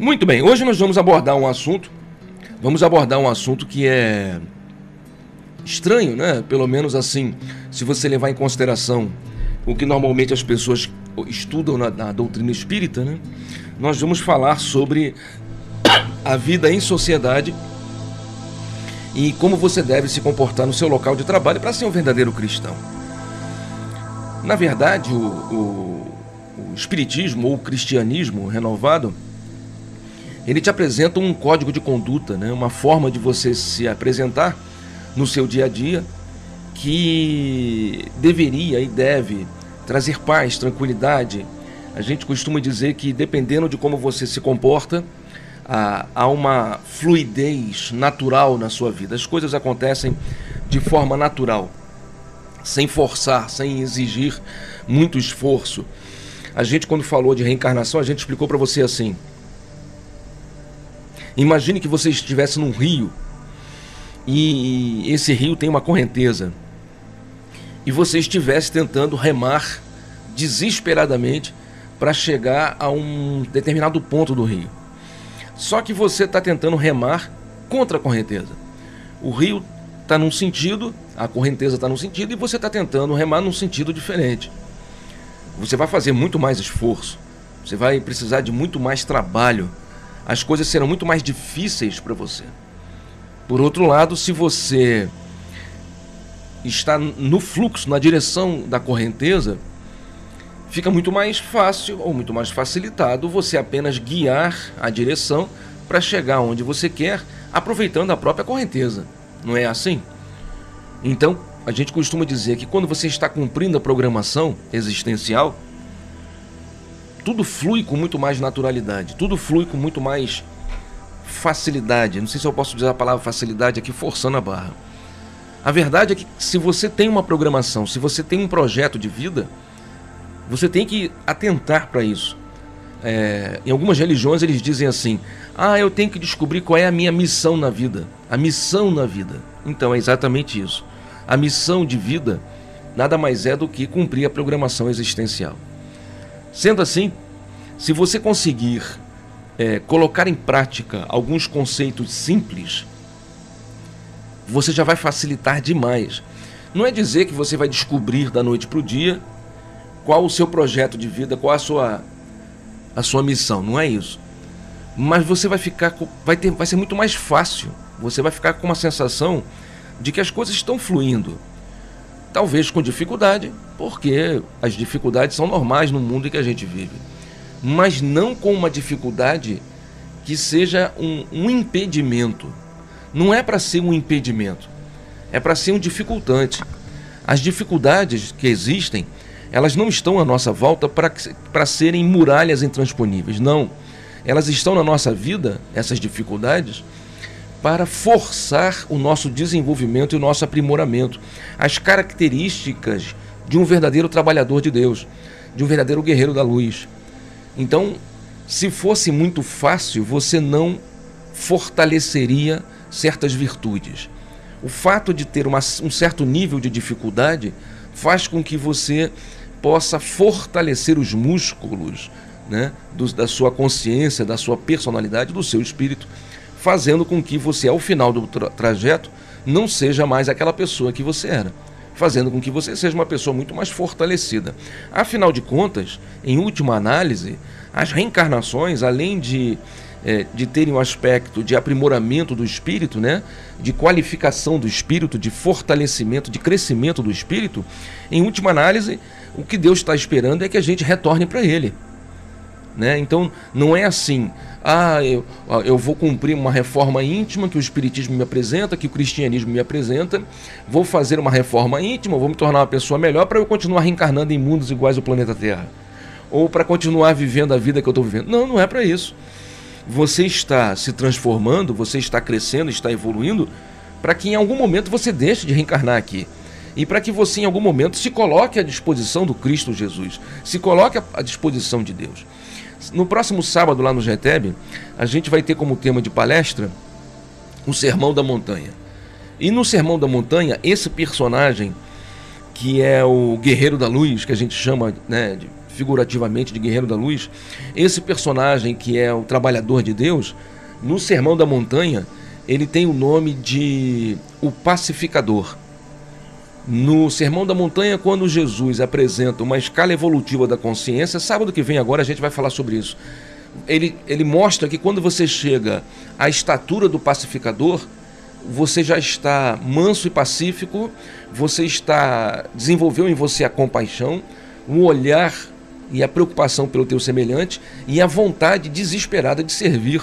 Muito bem, hoje nós vamos abordar um assunto, vamos abordar um assunto que é estranho, né? Pelo menos assim, se você levar em consideração o que normalmente as pessoas estudam na, na doutrina espírita, né? Nós vamos falar sobre a vida em sociedade e como você deve se comportar no seu local de trabalho para ser um verdadeiro cristão. Na verdade, o, o, o Espiritismo ou o cristianismo renovado ele te apresenta um código de conduta, né? uma forma de você se apresentar no seu dia a dia que deveria e deve trazer paz, tranquilidade. A gente costuma dizer que dependendo de como você se comporta, há uma fluidez natural na sua vida. As coisas acontecem de forma natural, sem forçar, sem exigir muito esforço. A gente, quando falou de reencarnação, a gente explicou para você assim: Imagine que você estivesse num rio e esse rio tem uma correnteza e você estivesse tentando remar desesperadamente para chegar a um determinado ponto do rio. Só que você está tentando remar contra a correnteza. O rio está num sentido, a correnteza está num sentido e você está tentando remar num sentido diferente. Você vai fazer muito mais esforço, você vai precisar de muito mais trabalho as coisas serão muito mais difíceis para você. Por outro lado, se você está no fluxo, na direção da correnteza, fica muito mais fácil ou muito mais facilitado você apenas guiar a direção para chegar onde você quer, aproveitando a própria correnteza. Não é assim? Então, a gente costuma dizer que quando você está cumprindo a programação existencial, tudo flui com muito mais naturalidade, tudo flui com muito mais facilidade. Não sei se eu posso dizer a palavra facilidade aqui forçando a barra. A verdade é que se você tem uma programação, se você tem um projeto de vida, você tem que atentar para isso. É, em algumas religiões eles dizem assim: ah, eu tenho que descobrir qual é a minha missão na vida. A missão na vida. Então é exatamente isso. A missão de vida nada mais é do que cumprir a programação existencial. Sendo assim, se você conseguir é, colocar em prática alguns conceitos simples, você já vai facilitar demais. Não é dizer que você vai descobrir da noite para o dia qual o seu projeto de vida, qual a sua, a sua missão, não é isso. Mas você vai ficar, vai, ter, vai ser muito mais fácil. Você vai ficar com uma sensação de que as coisas estão fluindo. Talvez com dificuldade, porque as dificuldades são normais no mundo em que a gente vive. Mas não com uma dificuldade que seja um, um impedimento. Não é para ser um impedimento, é para ser um dificultante. As dificuldades que existem, elas não estão à nossa volta para serem muralhas intransponíveis. Não. Elas estão na nossa vida, essas dificuldades, para forçar o nosso desenvolvimento e o nosso aprimoramento. As características de um verdadeiro trabalhador de Deus, de um verdadeiro guerreiro da luz. Então, se fosse muito fácil, você não fortaleceria certas virtudes. O fato de ter uma, um certo nível de dificuldade faz com que você possa fortalecer os músculos né, do, da sua consciência, da sua personalidade, do seu espírito fazendo com que você, ao final do tra trajeto, não seja mais aquela pessoa que você era, fazendo com que você seja uma pessoa muito mais fortalecida. Afinal de contas, em última análise, as reencarnações, além de, é, de terem um aspecto de aprimoramento do espírito, né, de qualificação do espírito, de fortalecimento, de crescimento do espírito, em última análise, o que Deus está esperando é que a gente retorne para Ele. Né? Então, não é assim, ah, eu, eu vou cumprir uma reforma íntima que o Espiritismo me apresenta, que o cristianismo me apresenta, vou fazer uma reforma íntima, vou me tornar uma pessoa melhor para eu continuar reencarnando em mundos iguais ao planeta Terra. Ou para continuar vivendo a vida que eu estou vivendo. Não, não é para isso. Você está se transformando, você está crescendo, está evoluindo, para que em algum momento você deixe de reencarnar aqui e para que você em algum momento se coloque à disposição do Cristo Jesus, se coloque à disposição de Deus. No próximo sábado, lá no GETEB, a gente vai ter como tema de palestra o Sermão da Montanha. E no Sermão da Montanha, esse personagem, que é o Guerreiro da Luz, que a gente chama né, de figurativamente de Guerreiro da Luz, esse personagem que é o trabalhador de Deus, no Sermão da Montanha, ele tem o nome de o pacificador. No Sermão da Montanha, quando Jesus apresenta uma escala evolutiva da consciência, sábado que vem agora a gente vai falar sobre isso. Ele, ele mostra que quando você chega à estatura do pacificador, você já está manso e pacífico, você está desenvolveu em você a compaixão, o olhar e a preocupação pelo teu semelhante e a vontade desesperada de servir.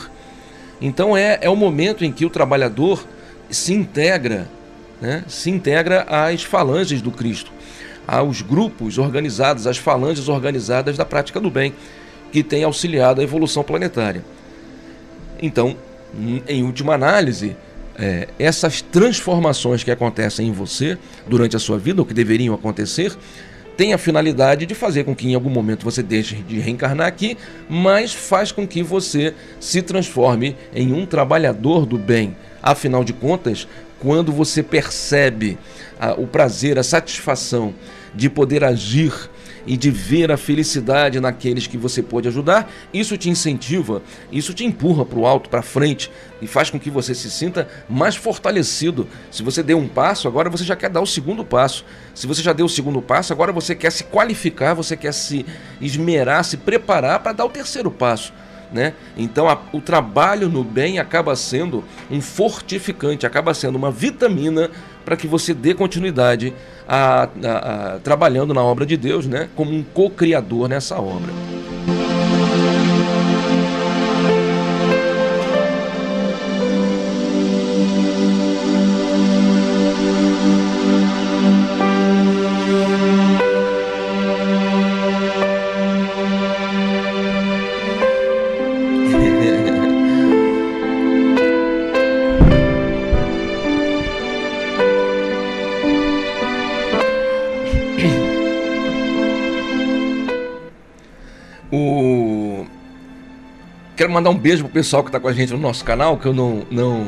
Então é, é o momento em que o trabalhador se integra, né, se integra às falanges do Cristo, aos grupos organizados, às falanges organizadas da prática do bem, que tem auxiliado a evolução planetária. Então, em última análise, é, essas transformações que acontecem em você durante a sua vida, ou que deveriam acontecer, tem a finalidade de fazer com que em algum momento você deixe de reencarnar aqui, mas faz com que você se transforme em um trabalhador do bem. Afinal de contas, quando você percebe a, o prazer, a satisfação de poder agir e de ver a felicidade naqueles que você pode ajudar, isso te incentiva, isso te empurra para o alto, para frente e faz com que você se sinta mais fortalecido. Se você deu um passo, agora você já quer dar o segundo passo. Se você já deu o segundo passo, agora você quer se qualificar, você quer se esmerar, se preparar para dar o terceiro passo. Né? Então a, o trabalho no bem acaba sendo um fortificante, acaba sendo uma vitamina para que você dê continuidade a, a, a, trabalhando na obra de Deus, né? como um co-criador nessa obra. Quero mandar um beijo pro pessoal que está com a gente no nosso canal, que eu não não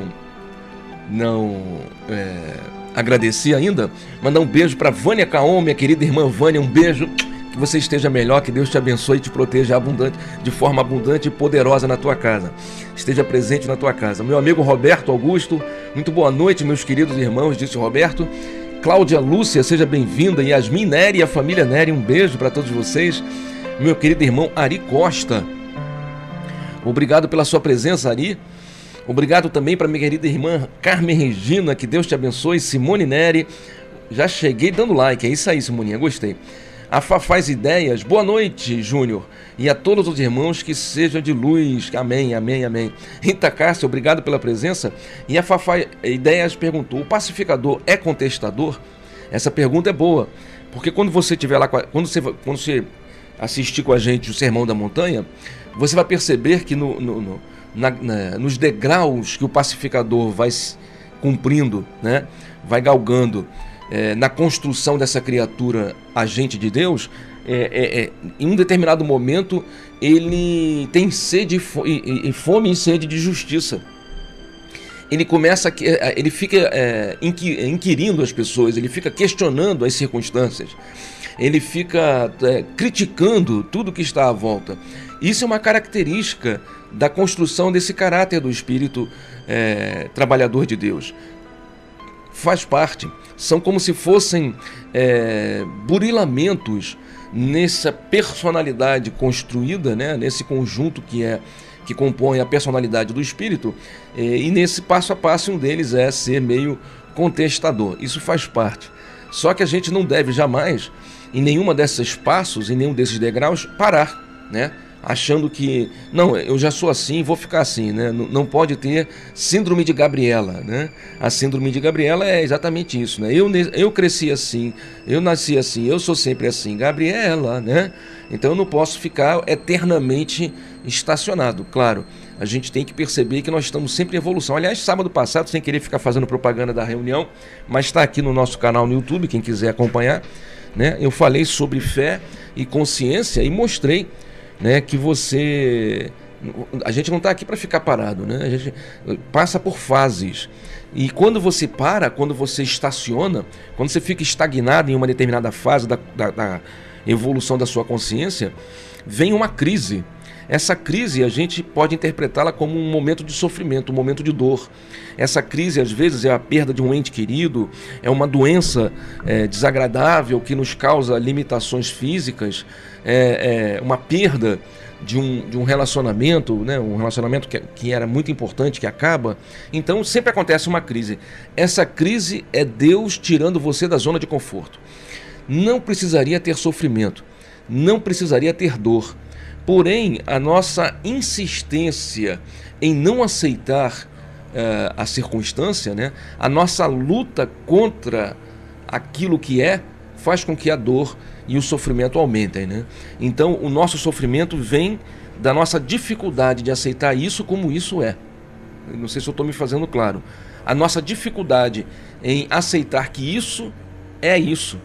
não é, agradeci ainda. Mandar um beijo para Vânia Caon, minha querida irmã Vânia, um beijo. Que você esteja melhor, que Deus te abençoe e te proteja abundante, de forma abundante e poderosa na tua casa. Esteja presente na tua casa. Meu amigo Roberto Augusto, muito boa noite, meus queridos irmãos, disse Roberto. Cláudia Lúcia, seja bem-vinda. Yasmin Nery e a família Nery, um beijo para todos vocês. Meu querido irmão Ari Costa, Obrigado pela sua presença, Ari. Obrigado também para minha querida irmã Carmen Regina, que Deus te abençoe. Simone Neri, já cheguei dando like, é isso aí, Simoninha, gostei. A Fá faz ideias, boa noite, Júnior. E a todos os irmãos que sejam de luz, amém, amém, amém. Rita Cássia, obrigado pela presença. E a Fafá Ideias perguntou: o pacificador é contestador? Essa pergunta é boa, porque quando você estiver lá, quando você, quando você assistir com a gente o Sermão da Montanha, você vai perceber que no, no, no na, na, nos degraus que o pacificador vai cumprindo, né, vai galgando é, na construção dessa criatura agente de Deus, é, é, é em um determinado momento ele tem sede e, fome e sede de justiça. Ele começa, é, ele fica é, inquirindo as pessoas, ele fica questionando as circunstâncias, ele fica criticando tudo que está à volta. Isso é uma característica da construção desse caráter do espírito é, trabalhador de Deus. Faz parte. São como se fossem é, burilamentos nessa personalidade construída, né, nesse conjunto que é que compõe a personalidade do espírito, é, e nesse passo a passo um deles é ser meio contestador. Isso faz parte. Só que a gente não deve jamais, em nenhuma desses passos, em nenhum desses degraus, parar, né? achando que não, eu já sou assim, vou ficar assim, né? Não, não, pode ter síndrome de Gabriela, né? A síndrome de Gabriela é exatamente isso, né? Eu, eu cresci assim, eu nasci assim, eu sou sempre assim, Gabriela, né? Então eu não posso ficar eternamente estacionado, claro. A gente tem que perceber que nós estamos sempre em evolução. Aliás, sábado passado, sem querer ficar fazendo propaganda da reunião, mas está aqui no nosso canal no YouTube, quem quiser acompanhar, né? Eu falei sobre fé e consciência e mostrei né, que você a gente não está aqui para ficar parado, né? A gente passa por fases. E quando você para, quando você estaciona, quando você fica estagnado em uma determinada fase da, da, da, evolução da sua consciência, vem uma crise. Essa crise a gente pode interpretá-la como um momento de sofrimento, um momento de dor. Essa crise, às vezes, é a perda de um ente querido, é uma doença é, desagradável que nos causa limitações físicas, é, é uma perda de um, de um relacionamento, né, um relacionamento que, que era muito importante, que acaba. Então sempre acontece uma crise. Essa crise é Deus tirando você da zona de conforto. Não precisaria ter sofrimento, não precisaria ter dor Porém, a nossa insistência em não aceitar uh, a circunstância, né, a nossa luta contra aquilo que é, faz com que a dor e o sofrimento aumentem. Né? Então, o nosso sofrimento vem da nossa dificuldade de aceitar isso como isso é. Não sei se eu estou me fazendo claro. A nossa dificuldade em aceitar que isso é isso.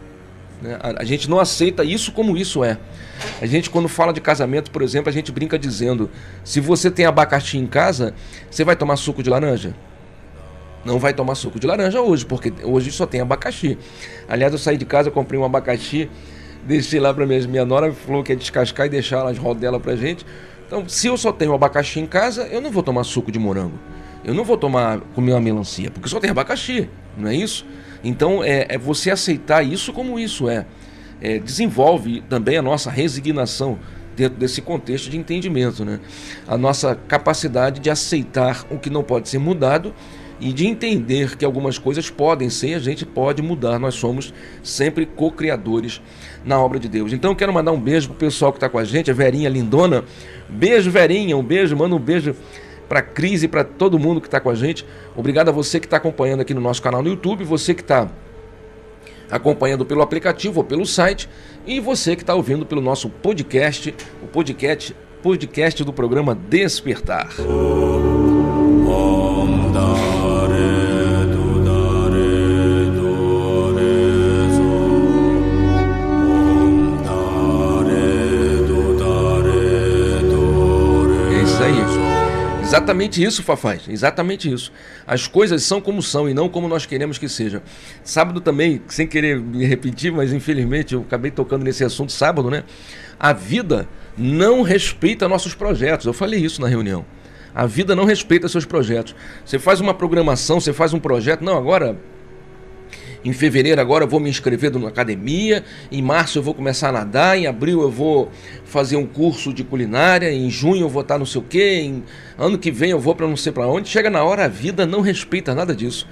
Né? A, a gente não aceita isso como isso é. A gente, quando fala de casamento, por exemplo, a gente brinca dizendo: se você tem abacaxi em casa, você vai tomar suco de laranja? Não vai tomar suco de laranja hoje, porque hoje só tem abacaxi. Aliás, eu saí de casa, comprei um abacaxi, deixei lá para minha, minha nora, falou que ia descascar e deixar as rodelas pra gente. Então, se eu só tenho abacaxi em casa, eu não vou tomar suco de morango. Eu não vou tomar comer uma melancia, porque só tem abacaxi, não é isso? Então, é, é você aceitar isso como isso é é, desenvolve também a nossa resignação dentro desse contexto de entendimento, né? A nossa capacidade de aceitar o que não pode ser mudado e de entender que algumas coisas podem ser, a gente pode mudar. Nós somos sempre co-criadores na obra de Deus. Então eu quero mandar um beijo pro pessoal que está com a gente, a Verinha Lindona. Beijo, Verinha, um beijo, manda um beijo para a Cris e para todo mundo que está com a gente. Obrigado a você que está acompanhando aqui no nosso canal no YouTube, você que está acompanhando pelo aplicativo ou pelo site, e você que está ouvindo pelo nosso podcast, o podcast, podcast do programa Despertar. Exatamente isso, Fafaz. Exatamente isso. As coisas são como são e não como nós queremos que sejam. Sábado também, sem querer me repetir, mas infelizmente eu acabei tocando nesse assunto sábado, né? A vida não respeita nossos projetos. Eu falei isso na reunião. A vida não respeita seus projetos. Você faz uma programação, você faz um projeto. Não, agora em fevereiro agora eu vou me inscrever na academia, em março eu vou começar a nadar, em abril eu vou fazer um curso de culinária, em junho eu vou estar não sei o quê, em ano que vem eu vou para não sei para onde. Chega na hora a vida não respeita nada disso.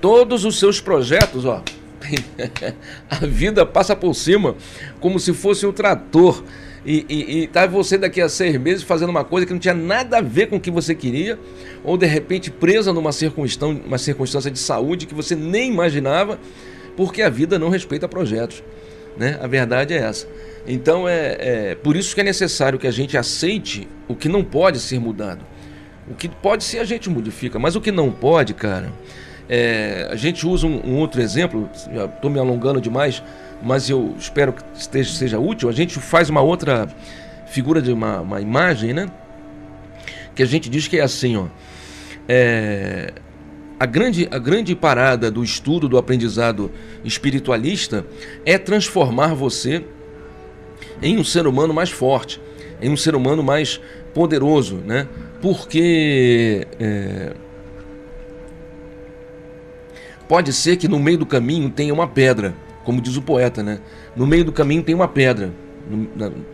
Todos os seus projetos, ó, a vida passa por cima como se fosse um trator e, e, e tá você daqui a seis meses fazendo uma coisa que não tinha nada a ver com o que você queria, ou de repente presa numa circunstância, uma circunstância de saúde que você nem imaginava, porque a vida não respeita projetos. Né? A verdade é essa. Então é, é por isso que é necessário que a gente aceite o que não pode ser mudado. O que pode ser a gente modifica, mas o que não pode, cara. É, a gente usa um, um outro exemplo, estou me alongando demais, mas eu espero que esteja, seja útil. A gente faz uma outra figura de uma, uma imagem, né? Que a gente diz que é assim, ó. É, a grande, a grande parada do estudo do aprendizado espiritualista é transformar você em um ser humano mais forte, em um ser humano mais poderoso, né? Porque é, pode ser que no meio do caminho tenha uma pedra como diz o poeta, né? No meio do caminho tem uma pedra,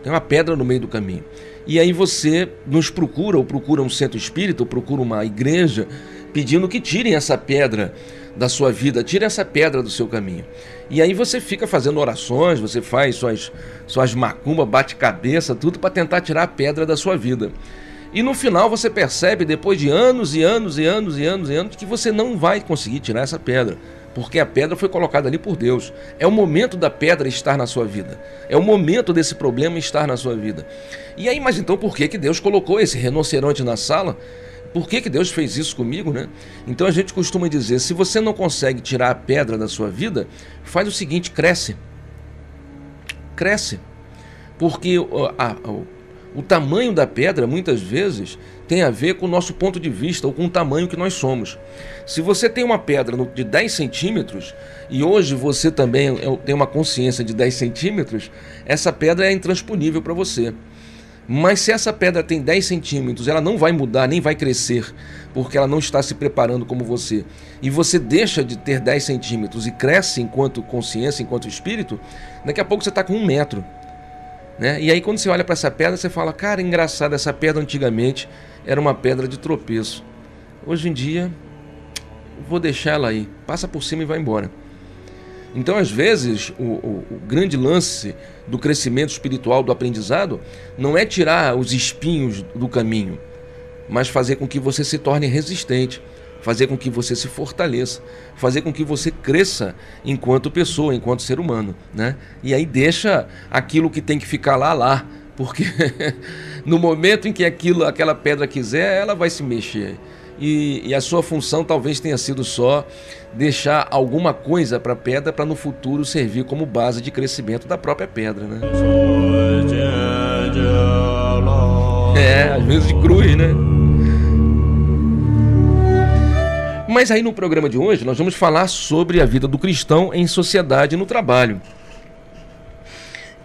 tem uma pedra no meio do caminho. E aí você nos procura, ou procura um centro espírita, ou procura uma igreja, pedindo que tirem essa pedra da sua vida, tirem essa pedra do seu caminho. E aí você fica fazendo orações, você faz suas, suas macumbas, bate cabeça, tudo para tentar tirar a pedra da sua vida. E no final você percebe, depois de anos e anos e anos e anos e anos, que você não vai conseguir tirar essa pedra porque a pedra foi colocada ali por Deus. É o momento da pedra estar na sua vida. É o momento desse problema estar na sua vida. E aí, mas então por que, que Deus colocou esse rinoceronte na sala? Por que, que Deus fez isso comigo, né? Então a gente costuma dizer: se você não consegue tirar a pedra da sua vida, faz o seguinte: cresce. Cresce. Porque a, a, o tamanho da pedra, muitas vezes, tem a ver com o nosso ponto de vista ou com o tamanho que nós somos. Se você tem uma pedra de 10 centímetros e hoje você também é, tem uma consciência de 10 centímetros, essa pedra é intransponível para você. Mas se essa pedra tem 10 centímetros, ela não vai mudar, nem vai crescer, porque ela não está se preparando como você. E você deixa de ter 10 centímetros e cresce enquanto consciência, enquanto espírito, daqui a pouco você está com um metro. Né? E aí quando você olha para essa pedra, você fala, cara, engraçado, essa pedra antigamente era uma pedra de tropeço. Hoje em dia, vou deixar ela aí. Passa por cima e vai embora. Então, às vezes, o, o, o, grande lance do crescimento espiritual, do aprendizado, não é tirar os espinhos do caminho, mas fazer com que você se torne resistente, fazer com que você se fortaleça, fazer com que você cresça enquanto pessoa, enquanto ser humano, né? E aí deixa aquilo que tem que ficar lá lá, porque no momento em que aquilo, aquela pedra quiser, ela vai se mexer. E, e a sua função talvez tenha sido só deixar alguma coisa para a pedra para no futuro servir como base de crescimento da própria pedra, né? É, às vezes de cruz, né? Mas aí no programa de hoje nós vamos falar sobre a vida do cristão em sociedade e no trabalho.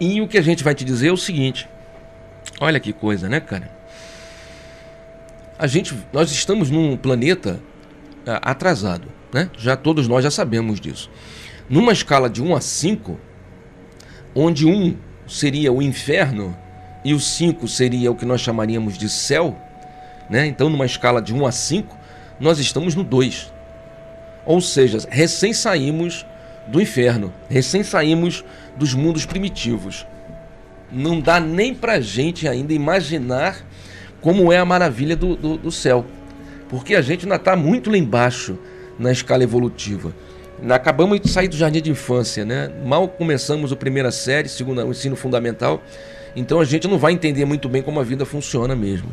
E o que a gente vai te dizer é o seguinte: olha que coisa, né, cara? A gente, nós estamos num planeta é, atrasado. Né? Já todos nós já sabemos disso. Numa escala de 1 a 5, onde 1 seria o inferno e o 5 seria o que nós chamaríamos de céu, né? Então, numa escala de 1 a 5, nós estamos no 2. Ou seja, recém saímos do inferno, recém saímos dos mundos primitivos. Não dá nem pra gente ainda imaginar como é a maravilha do, do, do céu. Porque a gente ainda está muito lá embaixo na escala evolutiva. Acabamos de sair do jardim de infância, né? Mal começamos a primeira série, segunda, o ensino fundamental, então a gente não vai entender muito bem como a vida funciona mesmo.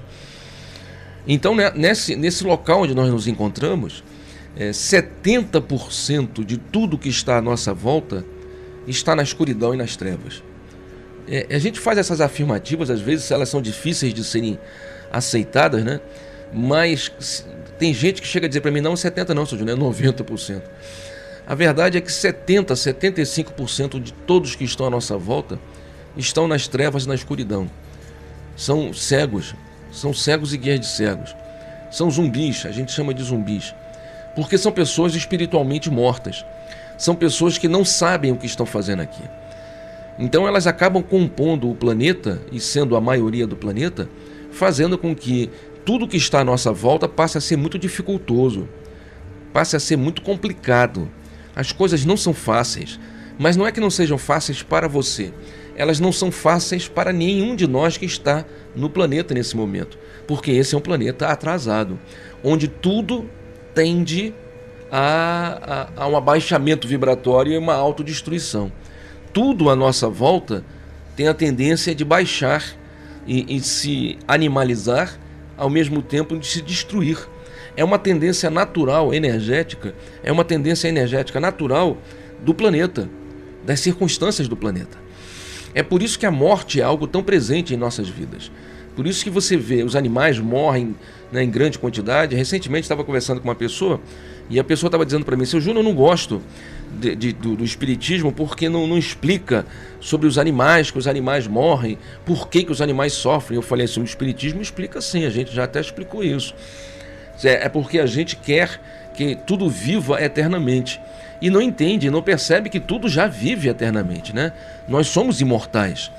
Então, né, nesse, nesse local onde nós nos encontramos, é, 70% de tudo que está à nossa volta está na escuridão e nas trevas. É, a gente faz essas afirmativas, às vezes elas são difíceis de serem aceitadas, né? mas tem gente que chega a dizer para mim, não, 70% não, seu Júnior, é 90%. A verdade é que 70%, 75% de todos que estão à nossa volta estão nas trevas e na escuridão. São cegos, são cegos e guias de cegos. São zumbis, a gente chama de zumbis. Porque são pessoas espiritualmente mortas. São pessoas que não sabem o que estão fazendo aqui. Então elas acabam compondo o planeta, e sendo a maioria do planeta, fazendo com que tudo que está à nossa volta passe a ser muito dificultoso, passe a ser muito complicado. As coisas não são fáceis, mas não é que não sejam fáceis para você, elas não são fáceis para nenhum de nós que está no planeta nesse momento, porque esse é um planeta atrasado, onde tudo tende a, a, a um abaixamento vibratório e uma autodestruição. Tudo à nossa volta tem a tendência de baixar e, e se animalizar ao mesmo tempo de se destruir. É uma tendência natural, energética, é uma tendência energética natural do planeta, das circunstâncias do planeta. É por isso que a morte é algo tão presente em nossas vidas. Por isso que você vê os animais morrem né, em grande quantidade. Recentemente estava conversando com uma pessoa e a pessoa estava dizendo para mim: Seu Júnior, eu não gosto de, de, do, do, espiritismo porque não, não, explica sobre os animais, que os animais morrem, por que, que os animais sofrem. Eu falei assim: o espiritismo explica sim, a gente já até explicou isso. É, é porque a gente quer que tudo viva eternamente. E não entende, não percebe que tudo já vive eternamente, né? Nós somos imortais.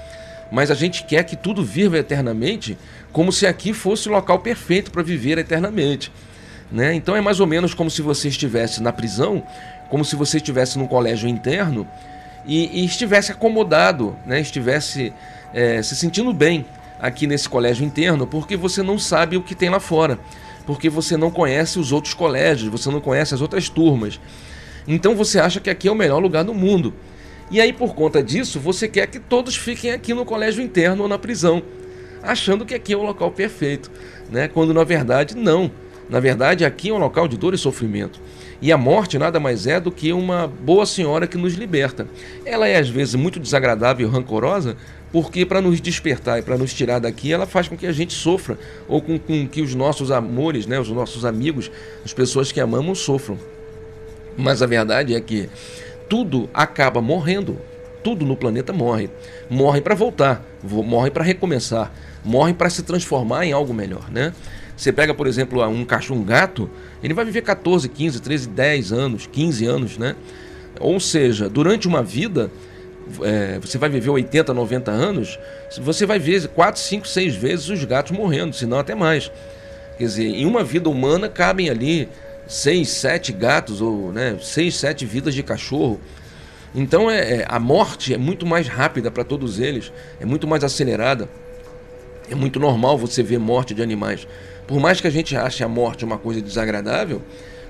Mas a gente quer que tudo viva eternamente, como se aqui fosse o local perfeito para viver eternamente. Né? Então é mais ou menos como se você estivesse na prisão como se você estivesse num colégio interno e, e estivesse acomodado, né? estivesse é, se sentindo bem aqui nesse colégio interno, porque você não sabe o que tem lá fora, porque você não conhece os outros colégios, você não conhece as outras turmas. Então você acha que aqui é o melhor lugar do mundo. E aí, por conta disso, você quer que todos fiquem aqui no colégio interno ou na prisão, achando que aqui é o local perfeito, né? quando na verdade não. Na verdade, aqui é um local de dor e sofrimento. E a morte nada mais é do que uma boa senhora que nos liberta. Ela é às vezes muito desagradável e rancorosa porque para nos despertar e para nos tirar daqui, ela faz com que a gente sofra, ou com, com, que os nossos amores, né, os nossos amigos, as pessoas que amamos sofram. Mas a verdade é que tudo acaba morrendo, tudo no planeta morre. Morre para voltar, morre para recomeçar, morre para se transformar em algo melhor, né? Você pega, por exemplo, um cachorro, um gato, ele vai viver 14, 15, 13, 10 anos, 15 anos, né? Ou seja, durante uma vida, é, você vai viver 80, 90 anos, você vai ver 4, 5, 6 vezes os gatos morrendo, se não até mais. Quer dizer, em uma vida humana cabem ali 6, 7 gatos, ou né, 6, 7 vidas de cachorro. Então é, é, a morte é muito mais rápida para todos eles, é muito mais acelerada. É muito normal você ver morte de animais. Por mais que a gente ache a morte uma coisa desagradável,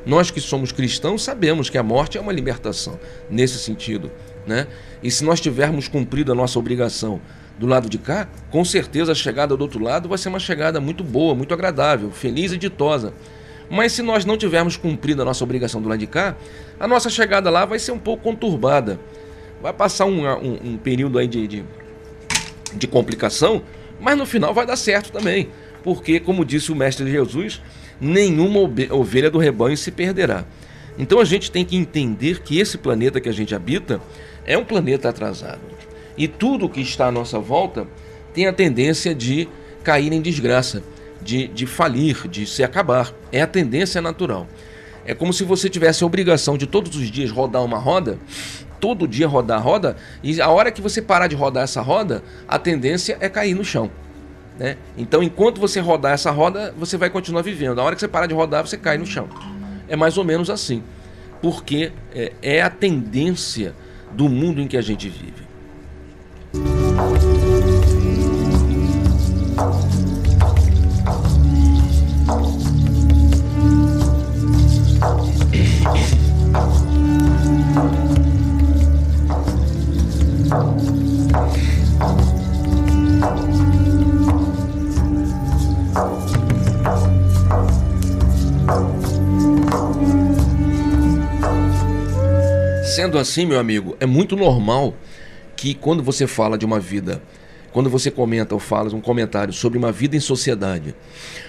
nós que somos cristãos sabemos que a morte é uma libertação nesse sentido. Né? E se nós tivermos cumprido a nossa obrigação do lado de cá, com certeza a chegada do outro lado vai ser uma chegada muito boa, muito agradável, feliz e ditosa. Mas se nós não tivermos cumprido a nossa obrigação do lado de cá, a nossa chegada lá vai ser um pouco conturbada. Vai passar um, um, um período aí de, de, de complicação, mas no final vai dar certo também. Porque, como disse o Mestre Jesus, nenhuma ovelha do rebanho se perderá. Então a gente tem que entender que esse planeta que a gente habita é um planeta atrasado. E tudo que está à nossa volta tem a tendência de cair em desgraça, de, de falir, de se acabar. É a tendência natural. É como se você tivesse a obrigação de todos os dias rodar uma roda, todo dia rodar a roda, e a hora que você parar de rodar essa roda, a tendência é cair no chão. Né? Então, enquanto você rodar essa roda, você vai continuar vivendo. A hora que você parar de rodar, você cai no chão. É mais ou menos assim. Porque é, é a tendência do mundo em que a gente vive. Assim, meu amigo, é muito normal que quando você fala de uma vida, quando você comenta ou fala um comentário sobre uma vida em sociedade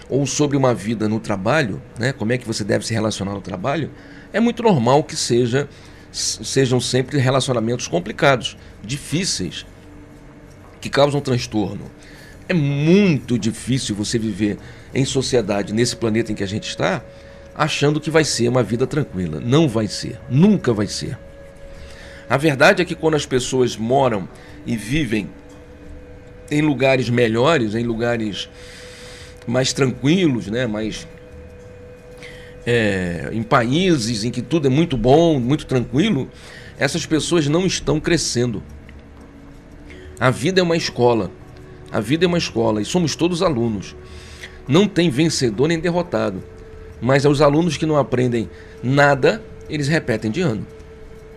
ou sobre uma vida no trabalho, né, como é que você deve se relacionar no trabalho, é muito normal que seja sejam sempre relacionamentos complicados, difíceis, que causam transtorno. É muito difícil você viver em sociedade nesse planeta em que a gente está, achando que vai ser uma vida tranquila. Não vai ser, nunca vai ser. A verdade é que quando as pessoas moram e vivem em lugares melhores, em lugares mais tranquilos, né, mais é, em países em que tudo é muito bom, muito tranquilo, essas pessoas não estão crescendo. A vida é uma escola. A vida é uma escola e somos todos alunos. Não tem vencedor nem derrotado. Mas os alunos que não aprendem nada, eles repetem de ano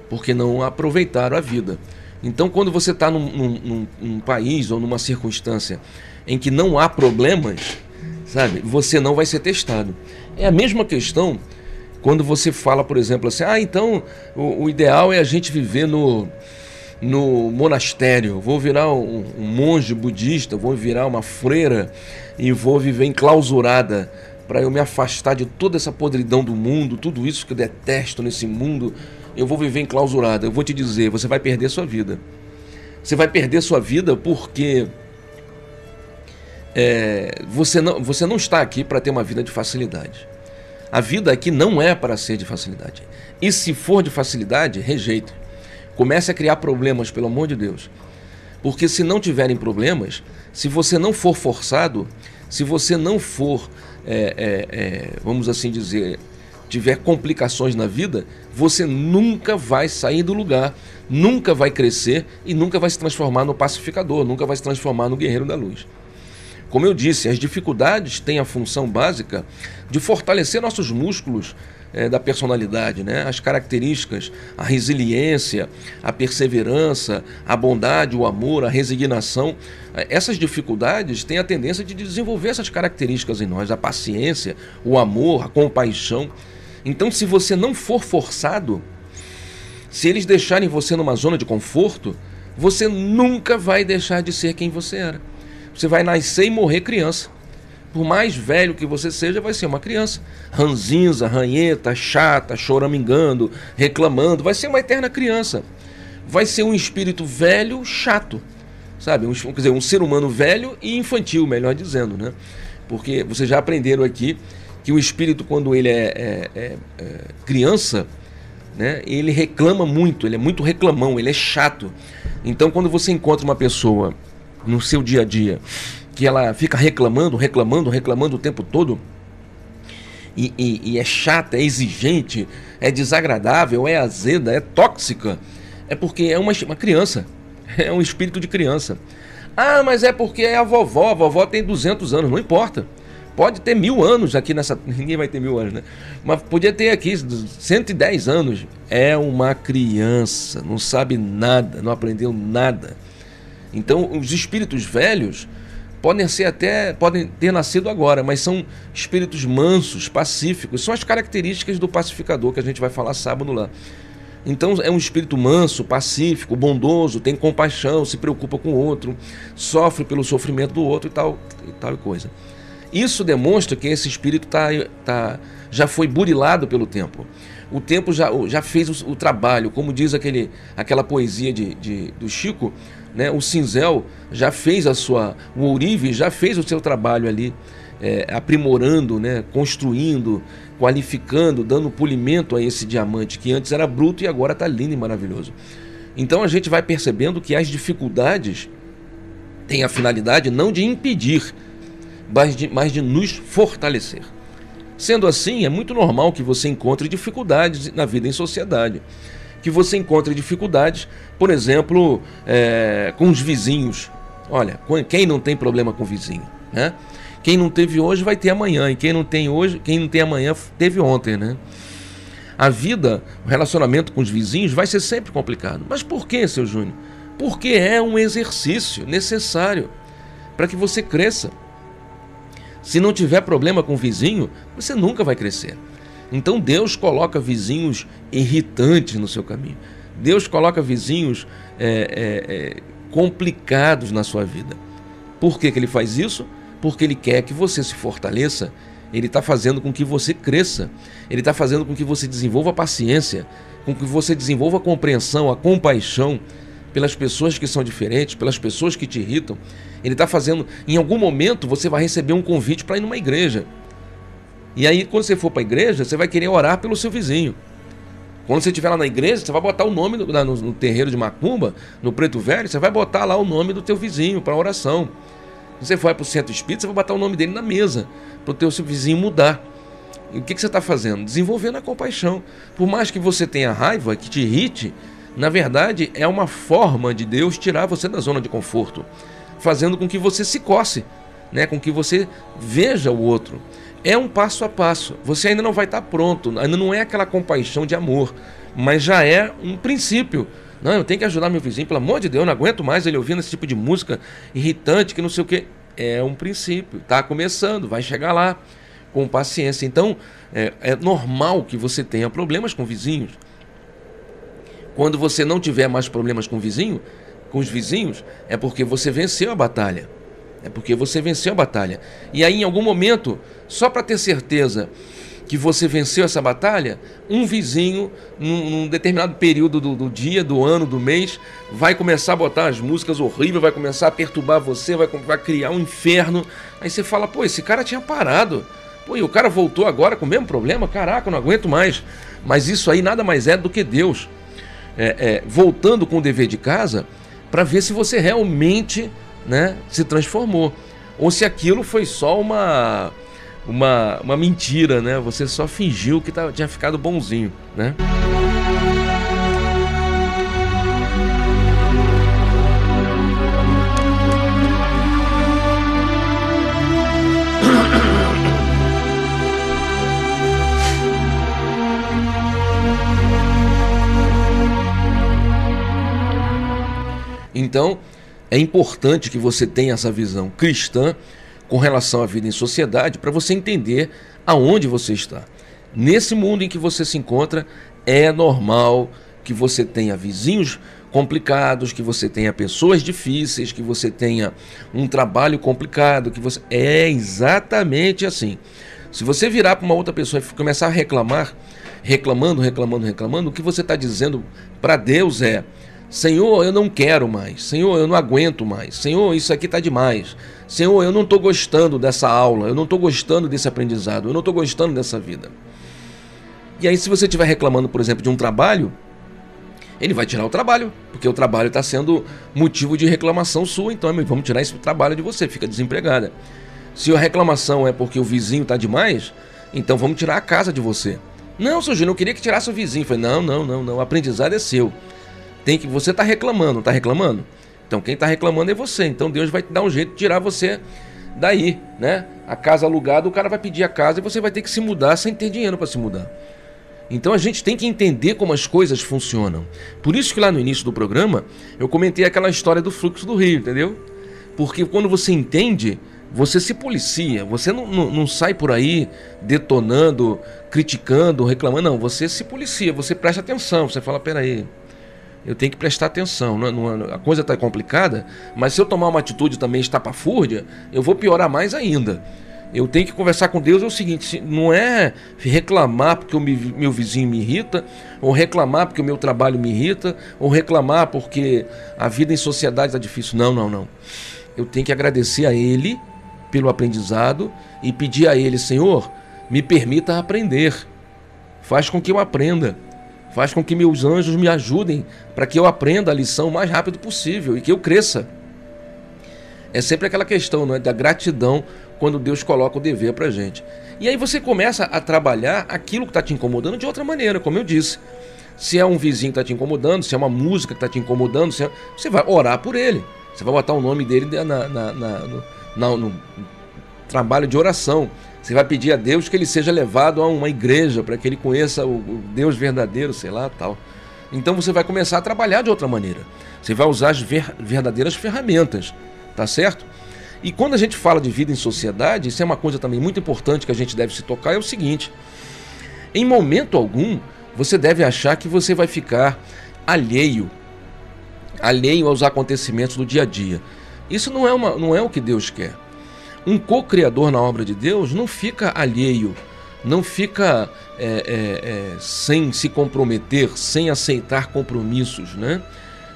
porque não aproveitaram a vida. Então, quando você está num, num, num, país ou numa circunstância em que não há problemas, sabe, você não vai ser testado. É a mesma questão quando você fala, por exemplo, assim: ah, então o, o ideal é a gente viver no, no monastério, vou virar um, um monge budista, vou virar uma freira e vou viver enclausurada para eu me afastar de toda essa podridão do mundo, tudo isso que eu detesto nesse mundo eu vou viver enclausurado. Eu vou te dizer, você vai perder sua vida. Você vai perder sua vida porque é, você, não, você não está aqui para ter uma vida de facilidade. A vida aqui não é para ser de facilidade. E se for de facilidade, rejeite. Comece a criar problemas, pelo amor de Deus. Porque se não tiverem problemas, se você não for forçado, se você não for, é, é, é vamos assim dizer, tiver complicações na vida, você nunca vai sair do lugar, nunca vai crescer e nunca vai se transformar no pacificador, nunca vai se transformar no guerreiro da luz. Como eu disse, as dificuldades têm a função básica de fortalecer nossos músculos é, da personalidade, né? as características, a resiliência, a perseverança, a bondade, o amor, a resignação. Essas dificuldades têm a tendência de desenvolver essas características em nós, a paciência, o amor, a compaixão. Então, se você não for forçado, se eles deixarem você numa zona de conforto, você nunca vai deixar de ser quem você era. Você vai nascer e morrer criança. Por mais velho que você seja, vai ser uma criança. Ranzinza, ranheta, chata, choramingando, reclamando. Vai ser uma eterna criança. Vai ser um espírito velho, chato. Sabe? Um, quer dizer, um ser humano velho e infantil, melhor dizendo, né? Porque vocês já aprenderam aqui que o espírito, quando ele é, é, é, é criança, né, ele reclama muito, ele é muito reclamão, ele é chato. Então, quando você encontra uma pessoa no seu dia a dia que ela fica reclamando, reclamando, reclamando o tempo todo, e, e, e, é chata, é exigente, é desagradável, é azeda, é tóxica, é porque é uma, uma criança, é um espírito de criança. Ah, mas é porque é a vovó, a vovó tem 200 anos, não importa. Pode ter mil anos aqui nessa. Ninguém vai ter mil anos, né? Mas podia ter aqui 110 anos. É uma criança, não sabe nada, não aprendeu nada. Então, os espíritos velhos podem ser até podem ter nascido agora, mas são espíritos mansos, pacíficos, são as características do pacificador que a gente vai falar sábado lá. Então é um espírito manso, pacífico, bondoso, tem compaixão, se preocupa com o outro, sofre pelo sofrimento do outro e tal e tal coisa. Isso demonstra que esse espírito tá, tá, já foi burilado pelo tempo. O tempo já, já fez o, o trabalho, como diz aquele, aquela poesia de, de, do Chico, né? o cinzel já fez a sua. O ourive já fez o seu trabalho ali, é, aprimorando, né? construindo, qualificando, dando polimento a esse diamante que antes era bruto e agora está lindo e maravilhoso. Então a gente vai percebendo que as dificuldades têm a finalidade não de impedir mas de, mas de nos fortalecer. Sendo assim, é muito normal que você encontre dificuldades na vida em sociedade. Que você encontre dificuldades, por exemplo, é, com os vizinhos. Olha, quem não tem problema com o vizinho, né? Quem não teve hoje vai ter amanhã, e quem não tem hoje, quem não tem amanhã teve ontem, né? A vida, o relacionamento com os vizinhos vai ser sempre complicado. Mas por que, seu Júnior? Porque é um exercício necessário para que você cresça. Se não tiver problema com o vizinho, você nunca vai crescer. Então Deus coloca vizinhos irritantes no seu caminho. Deus coloca vizinhos é, é, é, complicados na sua vida. Por que, que ele faz isso? Porque ele quer que você se fortaleça. Ele está fazendo com que você cresça. Ele está fazendo com que você desenvolva paciência, com que você desenvolva a compreensão, a compaixão pelas pessoas que são diferentes, pelas pessoas que te irritam. Ele está fazendo. Em algum momento você vai receber um convite para ir numa igreja. E aí, quando você for para a igreja, você vai querer orar pelo seu vizinho. Quando você estiver lá na igreja, você vai botar o nome do, no, no, terreiro de Macumba, no Preto Velho, você vai botar lá o nome do teu vizinho para oração. Você for para o centro espírita, você vai botar o nome dele na mesa, para o teu vizinho mudar. E o que, que você está fazendo? Desenvolvendo a compaixão. Por mais que você tenha raiva, que te irrite, na verdade, é uma forma de Deus tirar você da zona de conforto, fazendo com que você se coce, né? com que você veja o outro. É um passo a passo. Você ainda não vai estar pronto, ainda não é aquela compaixão de amor, mas já é um princípio. Não, eu tenho que ajudar meu vizinho, pelo amor de Deus, eu não aguento mais ele ouvindo esse tipo de música irritante, que não sei o que. É um princípio, está começando, vai chegar lá com paciência. Então, é, é normal que você tenha problemas com vizinhos. Quando você não tiver mais problemas com o vizinho, com os vizinhos, é porque você venceu a batalha. É porque você venceu a batalha. E aí, em algum momento, só para ter certeza que você venceu essa batalha, um vizinho, num, num determinado período do, do, dia, do ano, do mês, vai começar a botar as músicas horríveis, vai começar a perturbar você, vai, vai criar um inferno. Aí você fala, pô, esse cara tinha parado. Pô, e o cara voltou agora com o mesmo problema? Caraca, eu não aguento mais. Mas isso aí nada mais é do que Deus é, é, voltando com o dever de casa para ver se você realmente né, se transformou. Ou se aquilo foi só uma, uma, uma mentira, né? Você só fingiu que tá, tinha ficado bonzinho, né? Então, é importante que você tenha essa visão cristã com relação à vida em sociedade para você entender aonde você está. Nesse mundo em que você se encontra, é normal que você tenha vizinhos complicados, que você tenha pessoas difíceis, que você tenha um trabalho complicado, que você é exatamente assim. Se você virar para uma outra pessoa e começar a reclamar, reclamando, reclamando, reclamando, o que você está dizendo para Deus é: Senhor, eu não quero mais. Senhor, eu não aguento mais. Senhor, isso aqui está demais. Senhor, eu não estou gostando dessa aula. Eu não estou gostando desse aprendizado. Eu não estou gostando dessa vida. E aí, se você estiver reclamando, por exemplo, de um trabalho, ele vai tirar o trabalho, porque o trabalho está sendo motivo de reclamação sua, então vamos tirar esse trabalho de você, fica desempregada. Se a reclamação é porque o vizinho está demais, então vamos tirar a casa de você. Não, seu Júnior, eu queria que tirasse o vizinho. Falei, não, não, não, não, o aprendizado é seu. Tem que você está reclamando, está reclamando? Então quem está reclamando é você. Então Deus vai te dar um jeito de tirar você daí, né? A casa alugada, o cara vai pedir a casa e você vai ter que se mudar sem ter dinheiro para se mudar. Então a gente tem que entender como as coisas funcionam. Por isso que lá no início do programa eu comentei aquela história do fluxo do rio, entendeu? Porque quando você entende, você se policia, você não, não, não sai por aí detonando, criticando, reclamando, não. Você se policia, você presta atenção, você fala: peraí, eu tenho que prestar atenção. Não, não, a coisa está complicada, mas se eu tomar uma atitude também estapafúrdia, eu vou piorar mais ainda. Eu tenho que conversar com Deus é o seguinte: não é reclamar porque o meu vizinho me irrita, ou reclamar porque o meu trabalho me irrita, ou reclamar porque a vida em sociedade está difícil. Não, não, não. Eu tenho que agradecer a Ele pelo aprendizado e pedir a Ele, Senhor, me permita aprender. Faz com que eu aprenda. Faz com que meus anjos me ajudem para que eu aprenda a lição o mais rápido possível e que eu cresça. É sempre aquela questão não é, da gratidão quando Deus coloca o dever para gente. E aí você começa a trabalhar aquilo que está te incomodando de outra maneira, como eu disse. Se é um vizinho que está te incomodando, se é uma música que está te incomodando, é... você vai orar por ele. Você vai botar o nome dele na, na, na, no, no trabalho de oração. Você vai pedir a Deus que ele seja levado a uma igreja para que ele conheça o, Deus verdadeiro, sei lá, tal. Então você vai começar a trabalhar de outra maneira. Você vai usar as ver, verdadeiras ferramentas, tá certo? E quando a gente fala de vida em sociedade, isso é uma coisa também muito importante que a gente deve se tocar, é o seguinte: em momento algum, você deve achar que você vai ficar alheio, alheio aos acontecimentos do dia a dia. Isso não é, uma, não é o que Deus quer. Um co-criador na obra de Deus não fica alheio, não fica é, é, é, sem se comprometer, sem aceitar compromissos, né?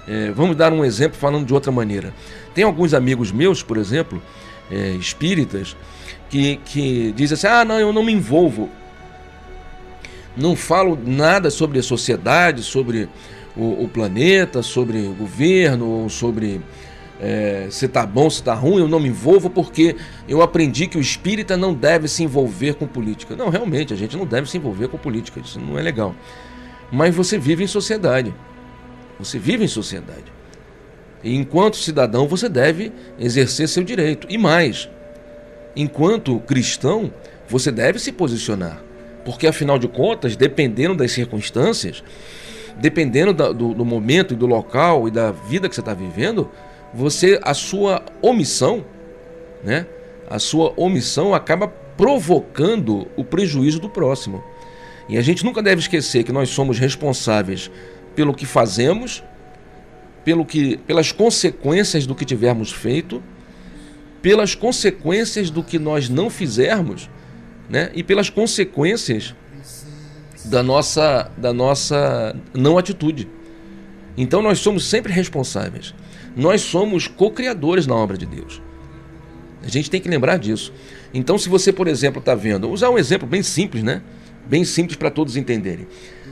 É, vamos dar um exemplo falando de outra maneira. Tem alguns amigos meus, por exemplo, é, espíritas, que, que dizem assim: ah, não, eu não me envolvo. Não falo nada sobre a sociedade, sobre o, o planeta, sobre o governo, sobre é, se tá bom, se tá ruim, eu não me envolvo porque eu aprendi que o espírita não deve se envolver com política. Não, realmente, a gente não deve se envolver com política, isso não é legal. Mas você vive em sociedade. Você vive em sociedade. E enquanto cidadão, você deve exercer seu direito. E mais, enquanto cristão, você deve se posicionar. Porque, afinal de contas, dependendo das circunstâncias, dependendo do, do momento e do local e da vida que você está vivendo, você a sua omissão, né? A sua omissão acaba provocando o prejuízo do próximo. E a gente nunca deve esquecer que nós somos responsáveis pelo que fazemos, pelo que, pelas consequências do que tivermos feito, pelas consequências do que nós não fizermos, né? E pelas consequências da nossa da nossa não atitude. Então nós somos sempre responsáveis. Nós somos co-criadores na obra de Deus. A gente tem que lembrar disso. Então, se você, por exemplo, está vendo, vou usar um exemplo bem simples, né? Bem simples para todos entenderem.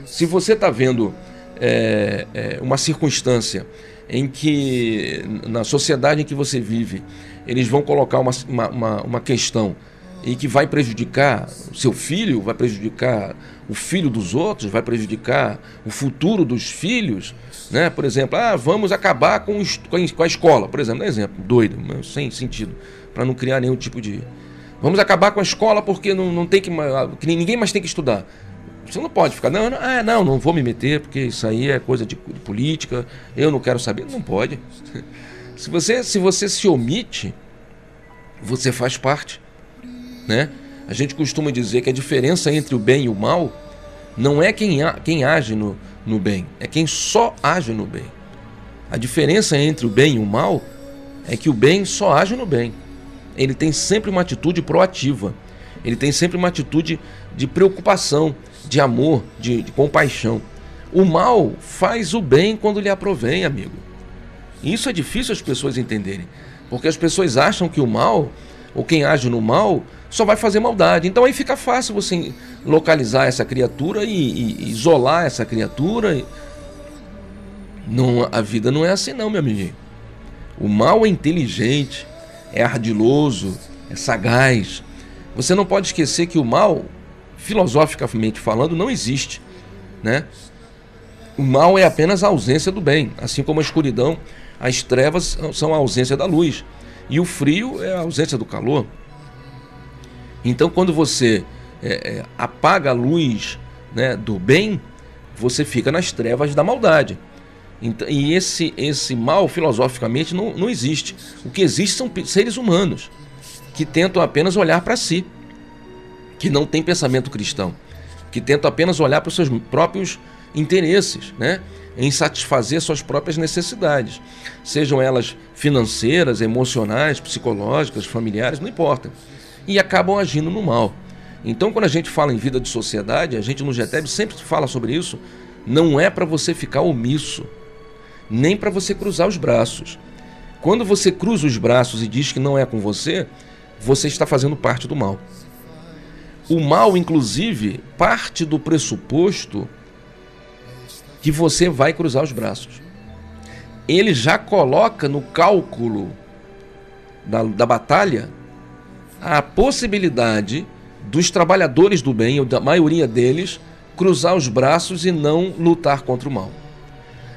Se você está vendo é, é, uma circunstância em que, na sociedade em que você vive, eles vão colocar uma, uma, uma questão e que vai prejudicar o seu filho, vai prejudicar o filho dos outros, vai prejudicar o futuro dos filhos, né? Por exemplo, ah, vamos acabar com, com a escola, por exemplo, um exemplo doido, sem sentido, para não criar nenhum tipo de vamos acabar com a escola porque não, não tem que, que ninguém mais tem que estudar. Você não pode ficar, não, não, ah, não, não vou me meter porque isso aí é coisa de, de política, eu não quero saber. Não pode. Se você, se você se omite, você faz parte né? A gente costuma dizer que a diferença entre o bem e o mal Não é quem, a, quem age no, no bem, é quem só age no bem. A diferença entre o bem e o mal é que o bem só age no bem. Ele tem sempre uma atitude proativa. Ele tem sempre uma atitude de preocupação, de amor, de, de compaixão. O mal faz o bem quando lhe aprovém, amigo. Isso é difícil as pessoas entenderem. Porque as pessoas acham que o mal, ou quem age no mal, só vai fazer maldade. Então aí fica fácil você localizar essa criatura e, e isolar essa criatura. Não, a vida não é assim não, meu amigo. O mal é inteligente, é ardiloso, é sagaz. Você não pode esquecer que o mal, filosoficamente falando, não existe, né? O mal é apenas a ausência do bem, assim como a escuridão as trevas são a ausência da luz e o frio é a ausência do calor. Então, quando você é, é, apaga a luz né, do bem, você fica nas trevas da maldade. Então, e esse, esse mal, filosoficamente, não, não existe. O que existe são seres humanos que tentam apenas olhar para si, que não têm pensamento cristão, que tentam apenas olhar para os seus próprios interesses, né? em satisfazer suas próprias necessidades, sejam elas financeiras, emocionais, psicológicas, familiares, não importa. E acabam agindo no mal. Então, quando a gente fala em vida de sociedade, a gente no GTEB sempre fala sobre isso, não é para você ficar omisso, nem para você cruzar os braços. Quando você cruza os braços e diz que não é com você, você está fazendo parte do mal. O mal, inclusive, parte do pressuposto que você vai cruzar os braços. Ele já coloca no cálculo da, da batalha a possibilidade dos trabalhadores do bem, ou da maioria deles, cruzar os braços e não lutar contra o mal.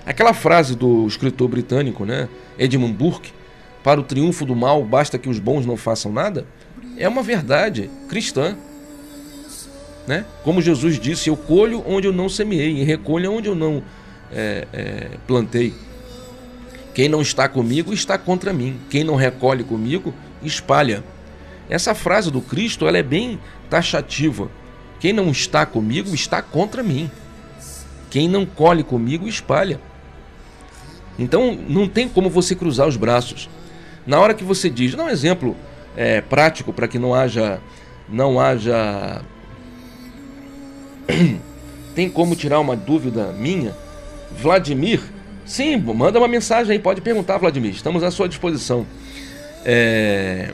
Aquela frase do escritor britânico, né, Edmund Burke, para o triunfo do mal basta que os bons não façam nada, é uma verdade cristã. Né? Como Jesus disse, eu colho onde eu não semeei e recolho onde eu não é, é, plantei. Quem não está comigo está contra mim. Quem não recolhe comigo espalha. Essa frase do Cristo ela é bem taxativa. Quem não está comigo está contra mim. Quem não colhe comigo espalha. Então não tem como você cruzar os braços. Na hora que você diz, dá um exemplo é, prático para que não haja não haja Tem como tirar uma dúvida minha? Vladimir? Sim, manda uma mensagem aí, pode perguntar, Vladimir. Estamos à sua disposição. É...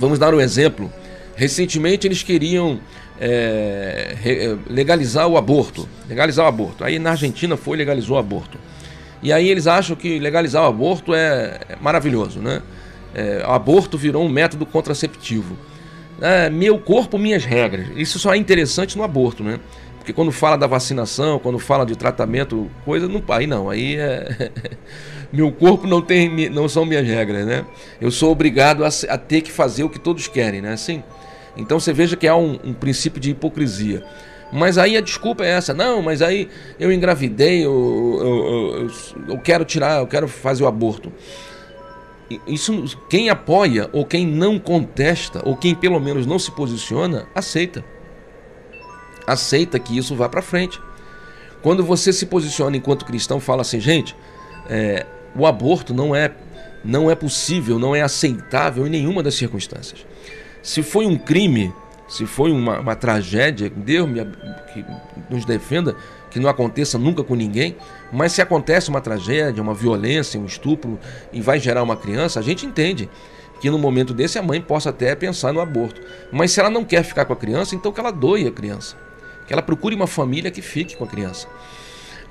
Vamos dar um exemplo. Recentemente eles queriam é, é, legalizar o aborto. Legalizar o aborto. Aí na Argentina foi legalizou o aborto. E aí eles acham que legalizar o aborto é, é maravilhoso, né? É, aborto virou um método contraceptivo é, meu corpo, minhas regras. Isso só é interessante no aborto, né? Porque quando fala da vacinação, quando fala de tratamento, coisa, não, aí não, aí é. meu corpo não tem, não são minhas regras, né? Eu sou obrigado a, a ter que fazer o que todos querem, né? Assim. Então você veja que há um, um princípio de hipocrisia. Mas aí a desculpa é essa, não, mas aí eu engravidei, eu, eu, eu, eu quero tirar, eu quero fazer o aborto isso quem apoia ou quem não contesta ou quem pelo menos não se posiciona aceita aceita que isso vá para frente quando você se posiciona enquanto cristão fala assim gente é, o aborto não é não é possível não é aceitável em nenhuma das circunstâncias se foi um crime se foi uma, uma tragédia Deus me, que nos defenda que não aconteça nunca com ninguém, mas se acontece uma tragédia, uma violência, um estupro e vai gerar uma criança, a gente entende que no momento desse a mãe possa até pensar no aborto. Mas se ela não quer ficar com a criança, então que ela doe a criança. Que ela procure uma família que fique com a criança.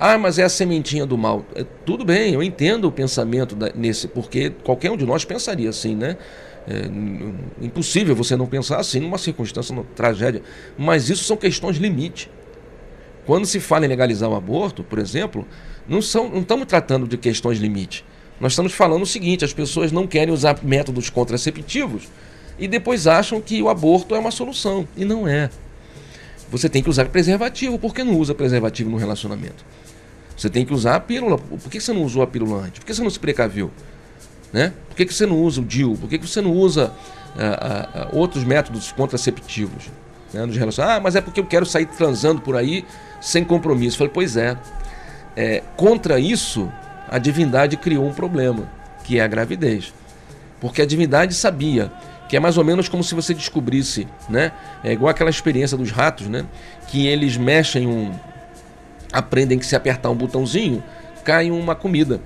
Ah, mas é a sementinha do mal. É, tudo bem, eu entendo o pensamento da, nesse, porque qualquer um de nós pensaria assim, né? É, impossível você não pensar assim numa circunstância, numa tragédia. Mas isso são questões limite. Quando se fala em legalizar o aborto, por exemplo, não, são, não estamos tratando de questões limite. Nós estamos falando o seguinte: as pessoas não querem usar métodos contraceptivos e depois acham que o aborto é uma solução. E não é. Você tem que usar preservativo. Por que não usa preservativo no relacionamento? Você tem que usar a pílula. Por que você não usou a pílula antes? Por que você não se precaviu? Né? Por que você não usa o DIU? Por que você não usa uh, uh, outros métodos contraceptivos? né, nos. Ah, mas é porque eu quero sair transando por aí sem compromisso. Eu falei, pois é. é. Contra isso, a divindade criou um problema, que é a gravidez. Porque a divindade sabia que é mais ou menos como se você descobrisse, né? É igual aquela experiência dos ratos, né? Que eles mexem um. Aprendem que se apertar um botãozinho, cai uma comida.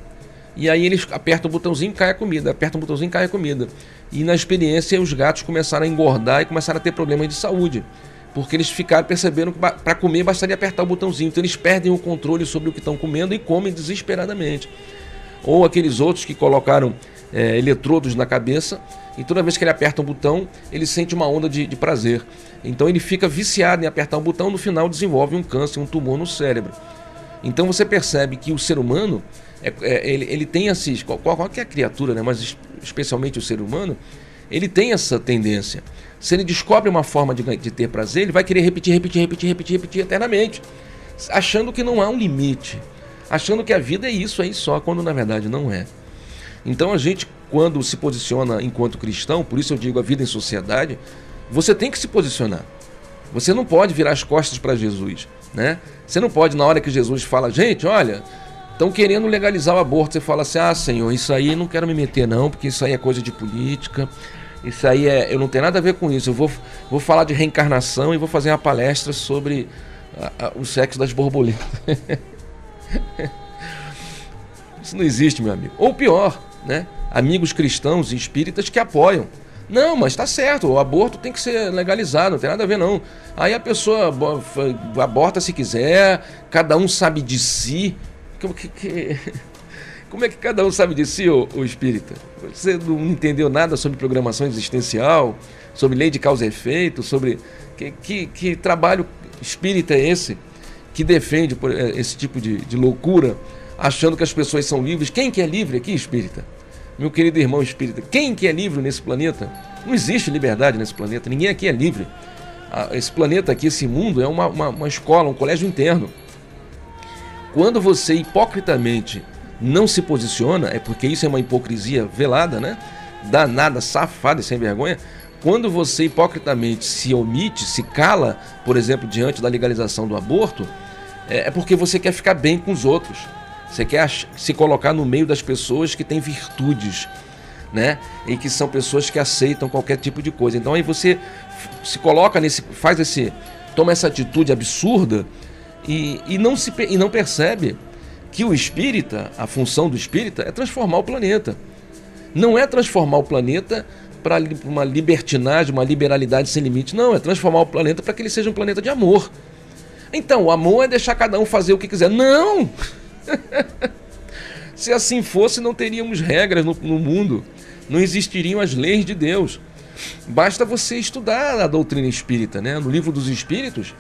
E aí eles apertam o botãozinho cai a comida, apertam o botãozinho cai a comida. E na experiência os gatos começaram a engordar e começaram a ter problemas de saúde. Porque eles ficaram percebendo que para comer bastaria apertar o botãozinho. Então eles perdem o controle sobre o que estão comendo e comem desesperadamente. Ou aqueles outros que colocaram é, eletrodos na cabeça e toda vez que ele aperta um botão, ele sente uma onda de, de prazer. Então ele fica viciado em apertar um botão, no final desenvolve um câncer, um tumor no cérebro. Então você percebe que o ser humano é, é, ele, ele tem esses. Qual, qualquer criatura, né, mas especialmente o ser humano, ele tem essa tendência. Se ele descobre uma forma de, de ter prazer, ele vai querer repetir, repetir, repetir, repetir, repetir eternamente, achando que não há um limite, achando que a vida é isso aí só, quando na verdade não é. Então a gente, quando se posiciona enquanto cristão, por isso eu digo a vida em sociedade, você tem que se posicionar. Você não pode virar as costas para Jesus, né? Você não pode na hora que Jesus fala, gente, olha, Estão querendo legalizar o aborto. Você fala assim: ah, senhor, isso aí não quero me meter, não, porque isso aí é coisa de política. Isso aí é. Eu não tenho nada a ver com isso. Eu vou, vou falar de reencarnação e vou fazer uma palestra sobre a, a, o sexo das borboletas. isso não existe, meu amigo. Ou pior, né? Amigos cristãos e espíritas que apoiam. Não, mas está certo, o aborto tem que ser legalizado, não tem nada a ver não. Aí a pessoa aborta se quiser, cada um sabe de si. Como, que, que, como é que cada um sabe de si, o, o espírita? Você não entendeu nada sobre programação existencial, sobre lei de causa e efeito, sobre. Que, que, que trabalho espírita é esse que defende eh, esse tipo de, de loucura, achando que as pessoas são livres? Quem que é livre aqui, espírita? Meu querido irmão espírita, quem que é livre nesse planeta? Não existe liberdade nesse planeta, ninguém aqui é livre. Ah, esse planeta aqui, esse mundo, é uma, uma, uma escola, um colégio interno. Quando você hipocritamente não se posiciona, é porque isso é uma hipocrisia velada, né? Danada, safada e sem vergonha. Quando você hipocritamente se omite, se cala, por exemplo, diante da legalização do aborto, é, é porque você quer ficar bem com os outros. Você quer se colocar no meio das pessoas que têm virtudes, né? E que são pessoas que aceitam qualquer tipo de coisa. Então aí você se coloca nesse, faz esse, toma essa atitude absurda e, e, não se, e não percebe que o espírita, a função do espírita é transformar o planeta. Não é transformar o planeta para uma libertinagem, uma liberalidade sem limite. Não, é transformar o planeta para que ele seja um planeta de amor. Então, o amor é deixar cada um fazer o que quiser. Não! Se assim fosse, não teríamos regras no, no mundo. Não existiriam as leis de Deus. Basta você estudar a doutrina espírita, né? No livro dos Espíritos,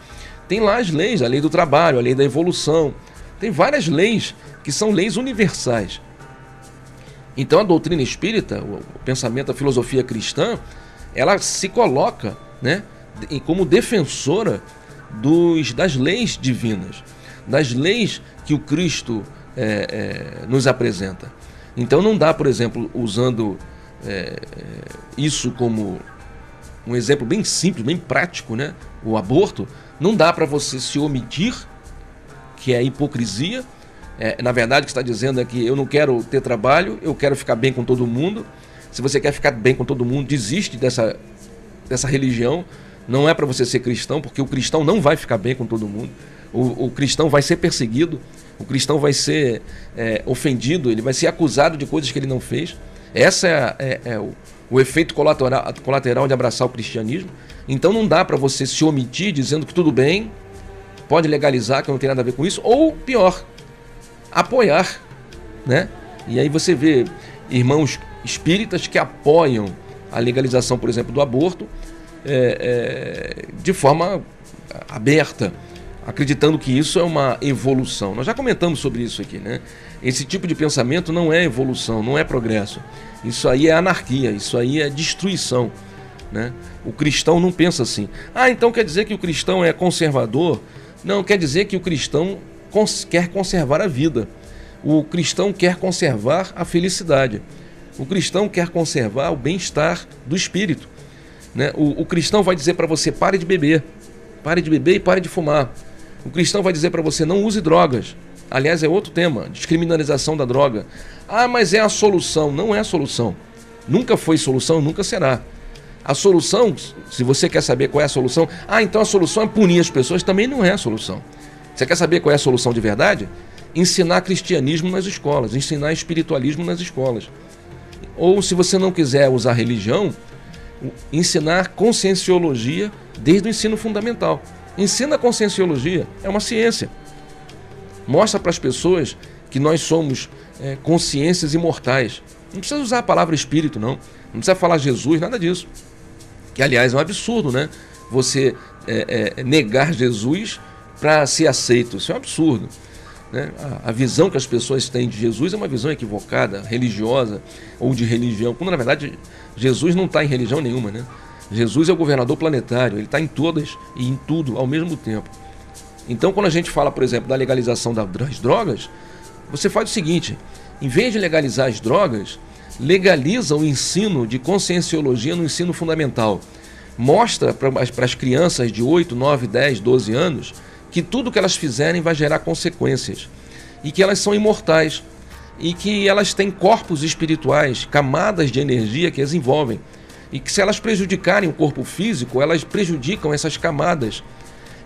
tem lá as leis, a lei do trabalho, a lei da evolução. Tem várias leis que são leis universais. Então a doutrina espírita, o pensamento, a filosofia cristã, ela se coloca né, como defensora dos, das leis divinas, das leis que o Cristo é, é, nos apresenta. Então não dá, por exemplo, usando é, isso como um exemplo bem simples, bem prático, né? o aborto, não dá para você se omitir, que é hipocrisia. É, na verdade, o que está dizendo é que eu não quero ter trabalho, eu quero ficar bem com todo mundo. Se você quer ficar bem com todo mundo, desiste dessa, dessa religião. Não é para você ser cristão, porque o cristão não vai ficar bem com todo mundo. O, o cristão vai ser perseguido, o cristão vai ser é, ofendido, ele vai ser acusado de coisas que ele não fez. Essa é, é, é o, o efeito colateral, colateral de abraçar o cristianismo. Então não dá para você se omitir dizendo que tudo bem, pode legalizar, que não tem nada a ver com isso, ou pior, apoiar, né? E aí você vê irmãos espíritas que apoiam a legalização, por exemplo, do aborto é, é, de forma aberta, acreditando que isso é uma evolução. Nós já comentamos sobre isso aqui, né? Esse tipo de pensamento não é evolução, não é progresso. Isso aí é anarquia, isso aí é destruição. Né? O cristão não pensa assim. Ah, então quer dizer que o cristão é conservador? Não, quer dizer que o cristão cons quer conservar a vida. O cristão quer conservar a felicidade. O cristão quer conservar o bem-estar do espírito. Né? O, o cristão vai dizer para você: pare de beber, pare de beber e pare de fumar. O cristão vai dizer para você: não use drogas. Aliás, é outro tema: descriminalização da droga. Ah, mas é a solução. Não é a solução. Nunca foi solução, nunca será. A solução, se você quer saber qual é a solução, ah, então a solução é punir as pessoas, também não é a solução. Você quer saber qual é a solução de verdade? Ensinar cristianismo nas escolas, ensinar espiritualismo nas escolas. Ou, se você não quiser usar religião, ensinar conscienciologia desde o ensino fundamental. Ensina a conscienciologia, é uma ciência. Mostra para as pessoas que nós somos é, consciências imortais. Não precisa usar a palavra espírito, não. Não precisa falar Jesus, nada disso. Que, aliás, é um absurdo, né? Você é, é, negar Jesus para ser aceito. Isso é um absurdo. Né? A, a, visão que as pessoas têm de Jesus é uma visão equivocada, religiosa ou de religião, quando na verdade Jesus não está em religião nenhuma. Né? Jesus é o governador planetário, ele está em todas e em tudo ao mesmo tempo. Então, quando a gente fala, por exemplo, da legalização das drogas, você faz o seguinte: em vez de legalizar as drogas, legaliza o ensino de conscienciologia no ensino fundamental. Mostra para as crianças de 8, 9, 10, 12 anos que tudo que elas fizerem vai gerar consequências e que elas são imortais e que elas têm corpos espirituais, camadas de energia que as envolvem e que se elas prejudicarem o corpo físico, elas prejudicam essas camadas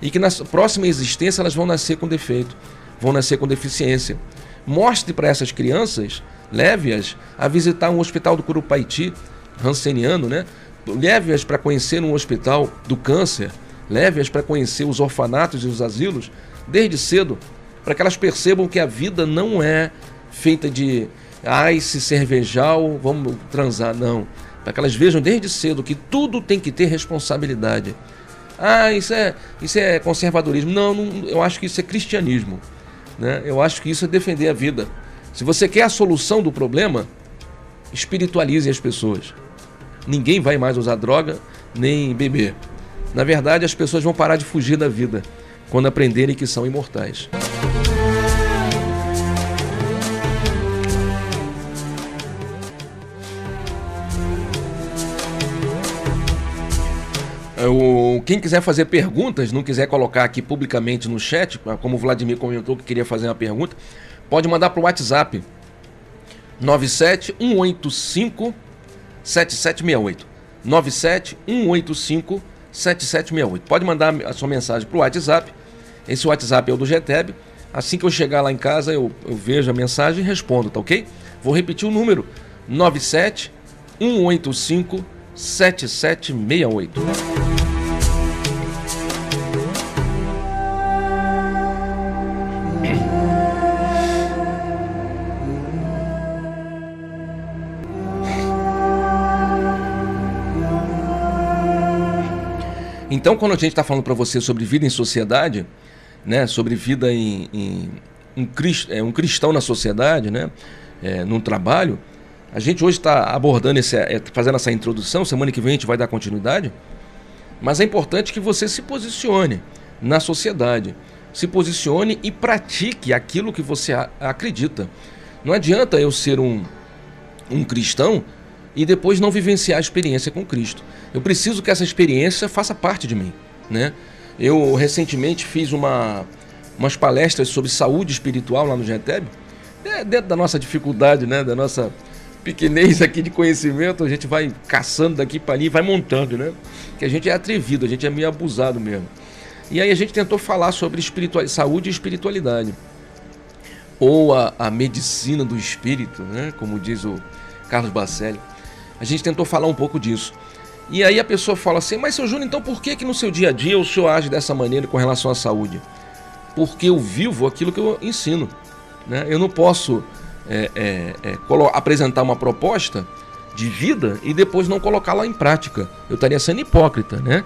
e que na próxima existência elas vão nascer com defeito, vão nascer com deficiência. Mostre para essas crianças, leve-as a visitar um hospital do Curupaiti, ranceniano, né? Leve-as para conhecer um hospital do câncer, Leve-as para conhecer os orfanatos e os asilos desde cedo, para que elas percebam que a vida não é feita de ai, se cervejal, vamos transar, não. Para que elas vejam desde cedo que tudo tem que ter responsabilidade. Ah, isso é, isso é conservadorismo. Não, não eu acho que isso é cristianismo. Né? Eu acho que isso é defender a vida. Se você quer a solução do problema, espiritualize as pessoas. Ninguém vai mais usar droga nem beber. Na verdade, as pessoas vão parar de fugir da vida quando aprenderem que são imortais. É, quem quiser fazer perguntas, não quiser colocar aqui publicamente no chat, como o Vladimir comentou que queria fazer uma pergunta, pode mandar para o WhatsApp 97185 7768. 97185 7768. Pode mandar a sua mensagem para o WhatsApp. Esse WhatsApp é o do GTEB. Assim que eu chegar lá em casa, eu, eu vejo a mensagem e respondo, tá ok? Vou repetir o número: 97 185 7768. Então, quando a gente está falando para você sobre vida em sociedade, né, sobre vida em, em um, crist, é, um cristão na sociedade, né, é, num trabalho, a gente hoje está abordando, esse, é, fazendo essa introdução, semana que vem a gente vai dar continuidade, mas é importante que você se posicione na sociedade, se posicione e pratique aquilo que você acredita. Não adianta eu ser um, um cristão e depois não vivenciar a experiência com Cristo. Eu preciso que essa experiência faça parte de mim, né? Eu recentemente fiz uma, umas palestras sobre saúde espiritual lá no GETEB, é, dentro da nossa dificuldade, né, da nossa pequenez aqui de conhecimento, a gente vai caçando daqui para ali vai montando, né? Que a gente é atrevido, a gente é meio abusado mesmo. E aí a gente tentou falar sobre saúde e espiritualidade. Ou a, a medicina do espírito, né? como diz o Carlos Bacelli. A gente tentou falar um pouco disso. E aí a pessoa fala assim, mas seu Júnior, então por que que no seu dia a dia o senhor age dessa maneira com relação à saúde? Porque eu vivo aquilo que eu ensino. Né? Eu não posso é, é, é, apresentar uma proposta de vida e depois não colocá-la em prática. Eu estaria sendo hipócrita, né?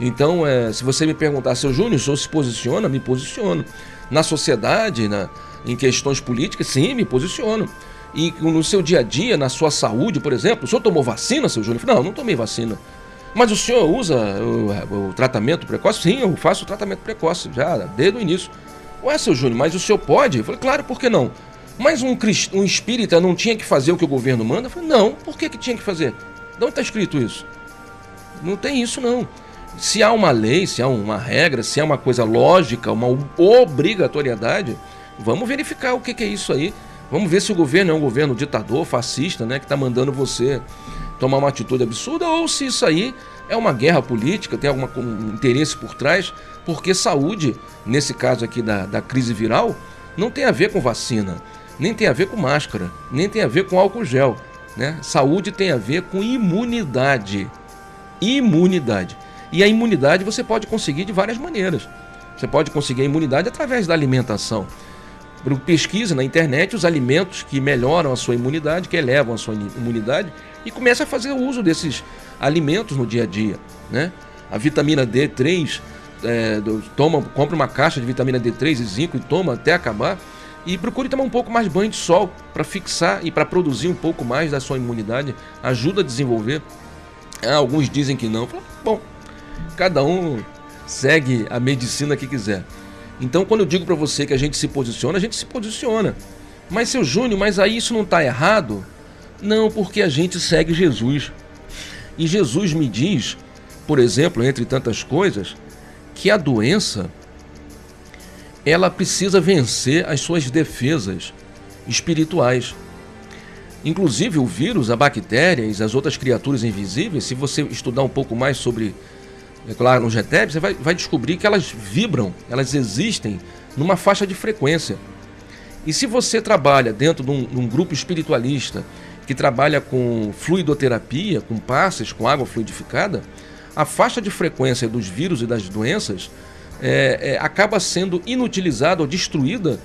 Então, é, se você me perguntar, seu Júnior, o senhor se posiciona? Me posiciono. Na sociedade, na, em questões políticas, sim, me posiciono e no seu dia a dia, na sua saúde, por exemplo, o senhor tomou vacina, seu Júnior? Não, não tomei vacina. Mas o senhor usa o, o, tratamento precoce? Sim, eu faço o tratamento precoce já desde o início. Ué, seu Júnior, mas o senhor pode? Eu falei, claro, por que não? Mas um, um espírita não tinha que fazer o que o governo manda? Eu falei, não, por que, que tinha que fazer? De onde está escrito isso? Não tem isso não. Se há uma lei, se há uma regra, se há uma coisa lógica, uma obrigatoriedade, vamos verificar o que, que é isso aí. Vamos ver se o governo é um governo ditador, fascista, né, que está mandando você tomar uma atitude absurda, ou se isso aí é uma guerra política, tem algum um interesse por trás, porque saúde, nesse caso aqui da, da crise viral, não tem a ver com vacina, nem tem a ver com máscara, nem tem a ver com álcool gel. Né? Saúde tem a ver com imunidade. Imunidade. E a imunidade você pode conseguir de várias maneiras. Você pode conseguir a imunidade através da alimentação. Pesquise na internet os alimentos que melhoram a sua imunidade, que elevam a sua imunidade, e comece a fazer uso desses alimentos no dia a dia. Né? A vitamina D3, é, toma, compra uma caixa de vitamina D3 e zinco e toma até acabar. E procure tomar um pouco mais de banho de sol para fixar e para produzir um pouco mais da sua imunidade. Ajuda a desenvolver. Ah, alguns dizem que não. Bom, cada um segue a medicina que quiser. Então, quando eu digo para você que a gente se posiciona, a gente se posiciona. Mas, seu Júnior, mas aí isso não está errado? Não, porque a gente segue Jesus. E Jesus me diz, por exemplo, entre tantas coisas, que a doença ela precisa vencer as suas defesas espirituais. Inclusive o vírus, a bactéria e as outras criaturas invisíveis, se você estudar um pouco mais sobre, é claro, no GTEP, você vai, vai descobrir que elas vibram, elas existem numa faixa de frequência. E se você trabalha dentro de um, de um grupo espiritualista que trabalha com fluidoterapia, com passes, com água fluidificada, a faixa de frequência dos vírus e das doenças é, é, acaba sendo inutilizada ou destruída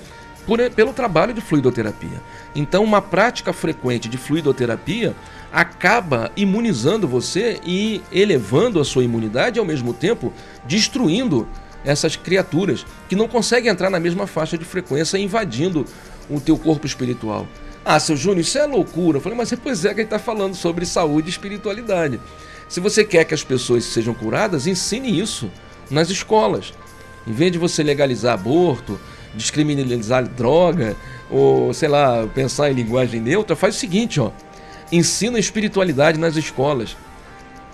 por, pelo trabalho de fluidoterapia. Então, uma prática frequente de fluidoterapia acaba imunizando você e elevando a sua imunidade e, ao mesmo tempo, destruindo essas criaturas que não conseguem entrar na mesma faixa de frequência, invadindo o teu corpo espiritual. Ah, seu Júnior, isso é loucura. Eu falei, mas pois é que ele está falando sobre saúde e espiritualidade. Se você quer que as pessoas sejam curadas, ensine isso nas escolas. Em vez de você legalizar aborto, descriminalizar droga, ou sei lá, pensar em linguagem neutra, faz o seguinte, ó. Ensina espiritualidade nas escolas.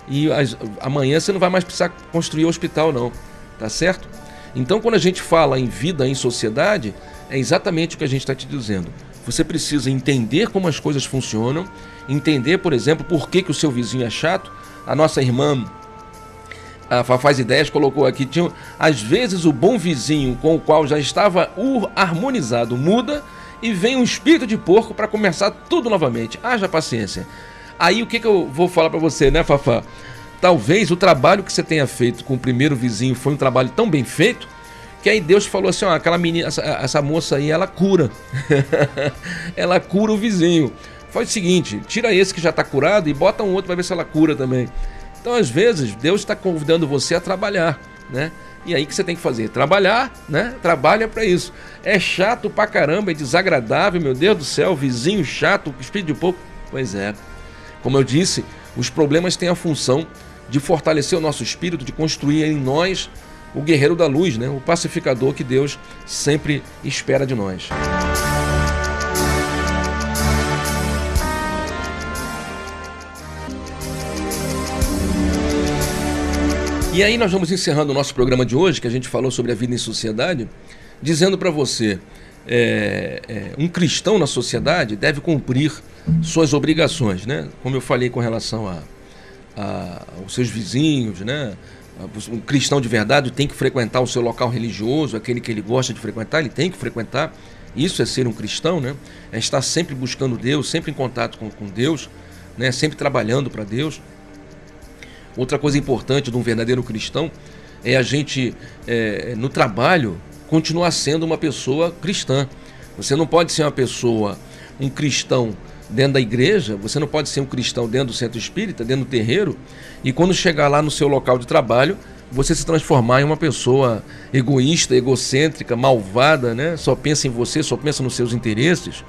E as, amanhã você não vai mais precisar construir hospital, não. Tá certo? Então, quando a gente fala em vida em sociedade, é exatamente o que a gente está te dizendo. Você precisa entender como as coisas funcionam, entender, por exemplo, por que, que o seu vizinho é chato, a nossa irmã a Faz Ideias colocou aqui, tinha, às vezes o bom vizinho com o qual já estava harmonizado muda e vem um espírito de porco para começar tudo novamente. Haja paciência. Aí o que, que eu vou falar para você, né, Fafá? Talvez o trabalho que você tenha feito com o primeiro vizinho foi um trabalho tão bem feito que aí Deus falou assim: ó, aquela menina, essa, essa moça aí, ela cura. ela cura o vizinho. Faz o seguinte, tira esse que já está curado e bota um outro para ver se ela cura também. Então, às vezes, Deus está convidando você a trabalhar, né? E aí que você tem que fazer? Trabalhar, né? Trabalha para isso. É chato pra caramba, é desagradável, meu Deus do céu, vizinho chato, espírito de pouco. Pois é. Como eu disse, os problemas têm a função de fortalecer o nosso espírito, de construir em nós o guerreiro da luz, né? O pacificador que Deus sempre espera de nós. E aí nós vamos encerrando o nosso programa de hoje, que a gente falou sobre a vida em sociedade, dizendo para você, é, é, um cristão na sociedade deve cumprir suas obrigações, né? Como eu falei com relação a, a, aos seus vizinhos, né? Um cristão de verdade tem que frequentar o seu local religioso, aquele que ele gosta de frequentar, ele tem que frequentar. Isso é ser um cristão, né? É estar sempre buscando Deus, sempre em contato com, com Deus, né? Sempre trabalhando para Deus. Outra coisa importante de um verdadeiro cristão é a gente, é, no trabalho, continuar sendo uma pessoa cristã. Você não pode ser uma pessoa, um cristão dentro da igreja, você não pode ser um cristão dentro do centro espírita, dentro do terreiro, e quando chegar lá no seu local de trabalho, você se transformar em uma pessoa egoísta, egocêntrica, malvada, né? Só pensa em você, só pensa nos seus interesses.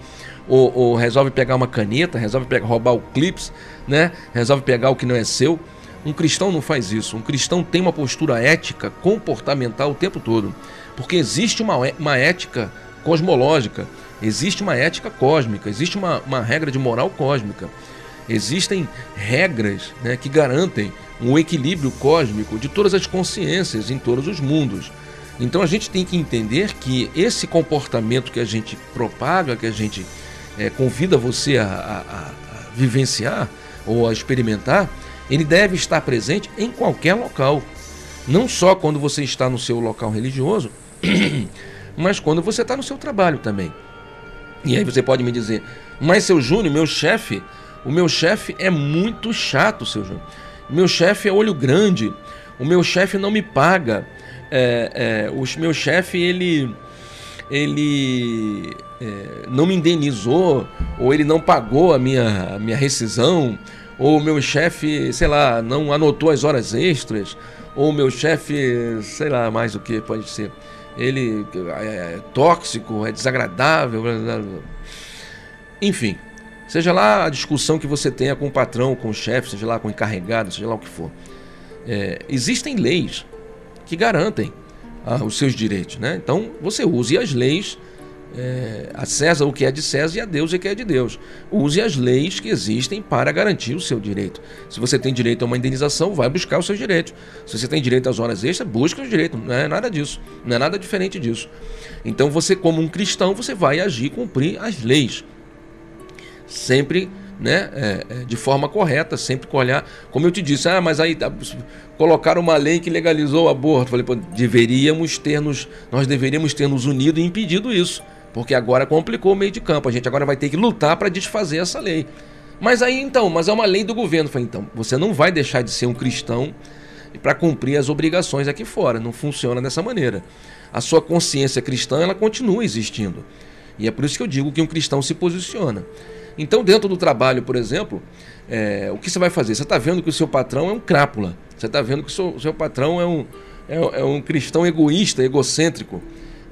Ou, ou resolve pegar uma caneta, resolve pegar, roubar o clips, né? Resolve pegar o que não é seu. Um cristão não faz isso. Um cristão tem uma postura ética, comportamental o tempo todo. Porque existe uma, uma ética cosmológica, existe uma ética cósmica, existe uma, uma regra de moral cósmica. Existem regras né, que garantem um equilíbrio cósmico de todas as consciências em todos os mundos. Então a gente tem que entender que esse comportamento que a gente propaga, que a gente é, convida você a, a, a vivenciar ou a experimentar, ele deve estar presente em qualquer local. Não só quando você está no seu local religioso, mas quando você está no seu trabalho também. E aí você pode me dizer, mas seu Júnior, meu chefe, o meu chefe é muito chato, seu Júnior. Meu chefe é olho grande. O meu chefe não me paga. É, é, o meu chefe, ele, ele é, não me indenizou, ou ele não pagou a minha, a minha rescisão, ou meu chefe, sei lá, não anotou as horas extras, ou meu chefe, sei lá, mais o que pode ser. Ele é, é tóxico, é desagradável. Enfim, seja lá a discussão que você tenha com o patrão, com o chefe, seja lá com o encarregado, seja lá o que for. É, existem leis que garantem ah, os seus direitos. Né? Então você use as leis é, a César o que é de César e a Deus o que é de Deus. Use as leis que existem para garantir o seu direito. Se você tem direito a uma indenização, vai buscar os seus direitos. Se você tem direito às horas extras, busca os direitos. Não é nada disso. Não é nada diferente disso. Então você, como um cristão, você vai agir, cumprir as leis. Sempre né, é, é, de forma correta, sempre com olhar. Como eu te disse, ah, mas aí tá, colocaram uma lei que legalizou o aborto. Falei, pô, deveríamos ter nos, nós deveríamos ter nos unido e impedido isso. Porque agora complicou o meio de campo. A gente agora vai ter que lutar para desfazer essa lei. Mas aí então, mas é uma lei do governo. Falei, então, você não vai deixar de ser um cristão para cumprir as obrigações aqui fora. Não funciona dessa maneira. A sua consciência cristã, ela continua existindo. E é por isso que eu digo que um cristão se posiciona. Então, dentro do trabalho, por exemplo, é, o que você vai fazer? Você está vendo que o seu patrão é um crápula. Você está vendo que o seu, seu patrão é um, é, é um cristão egoísta, egocêntrico.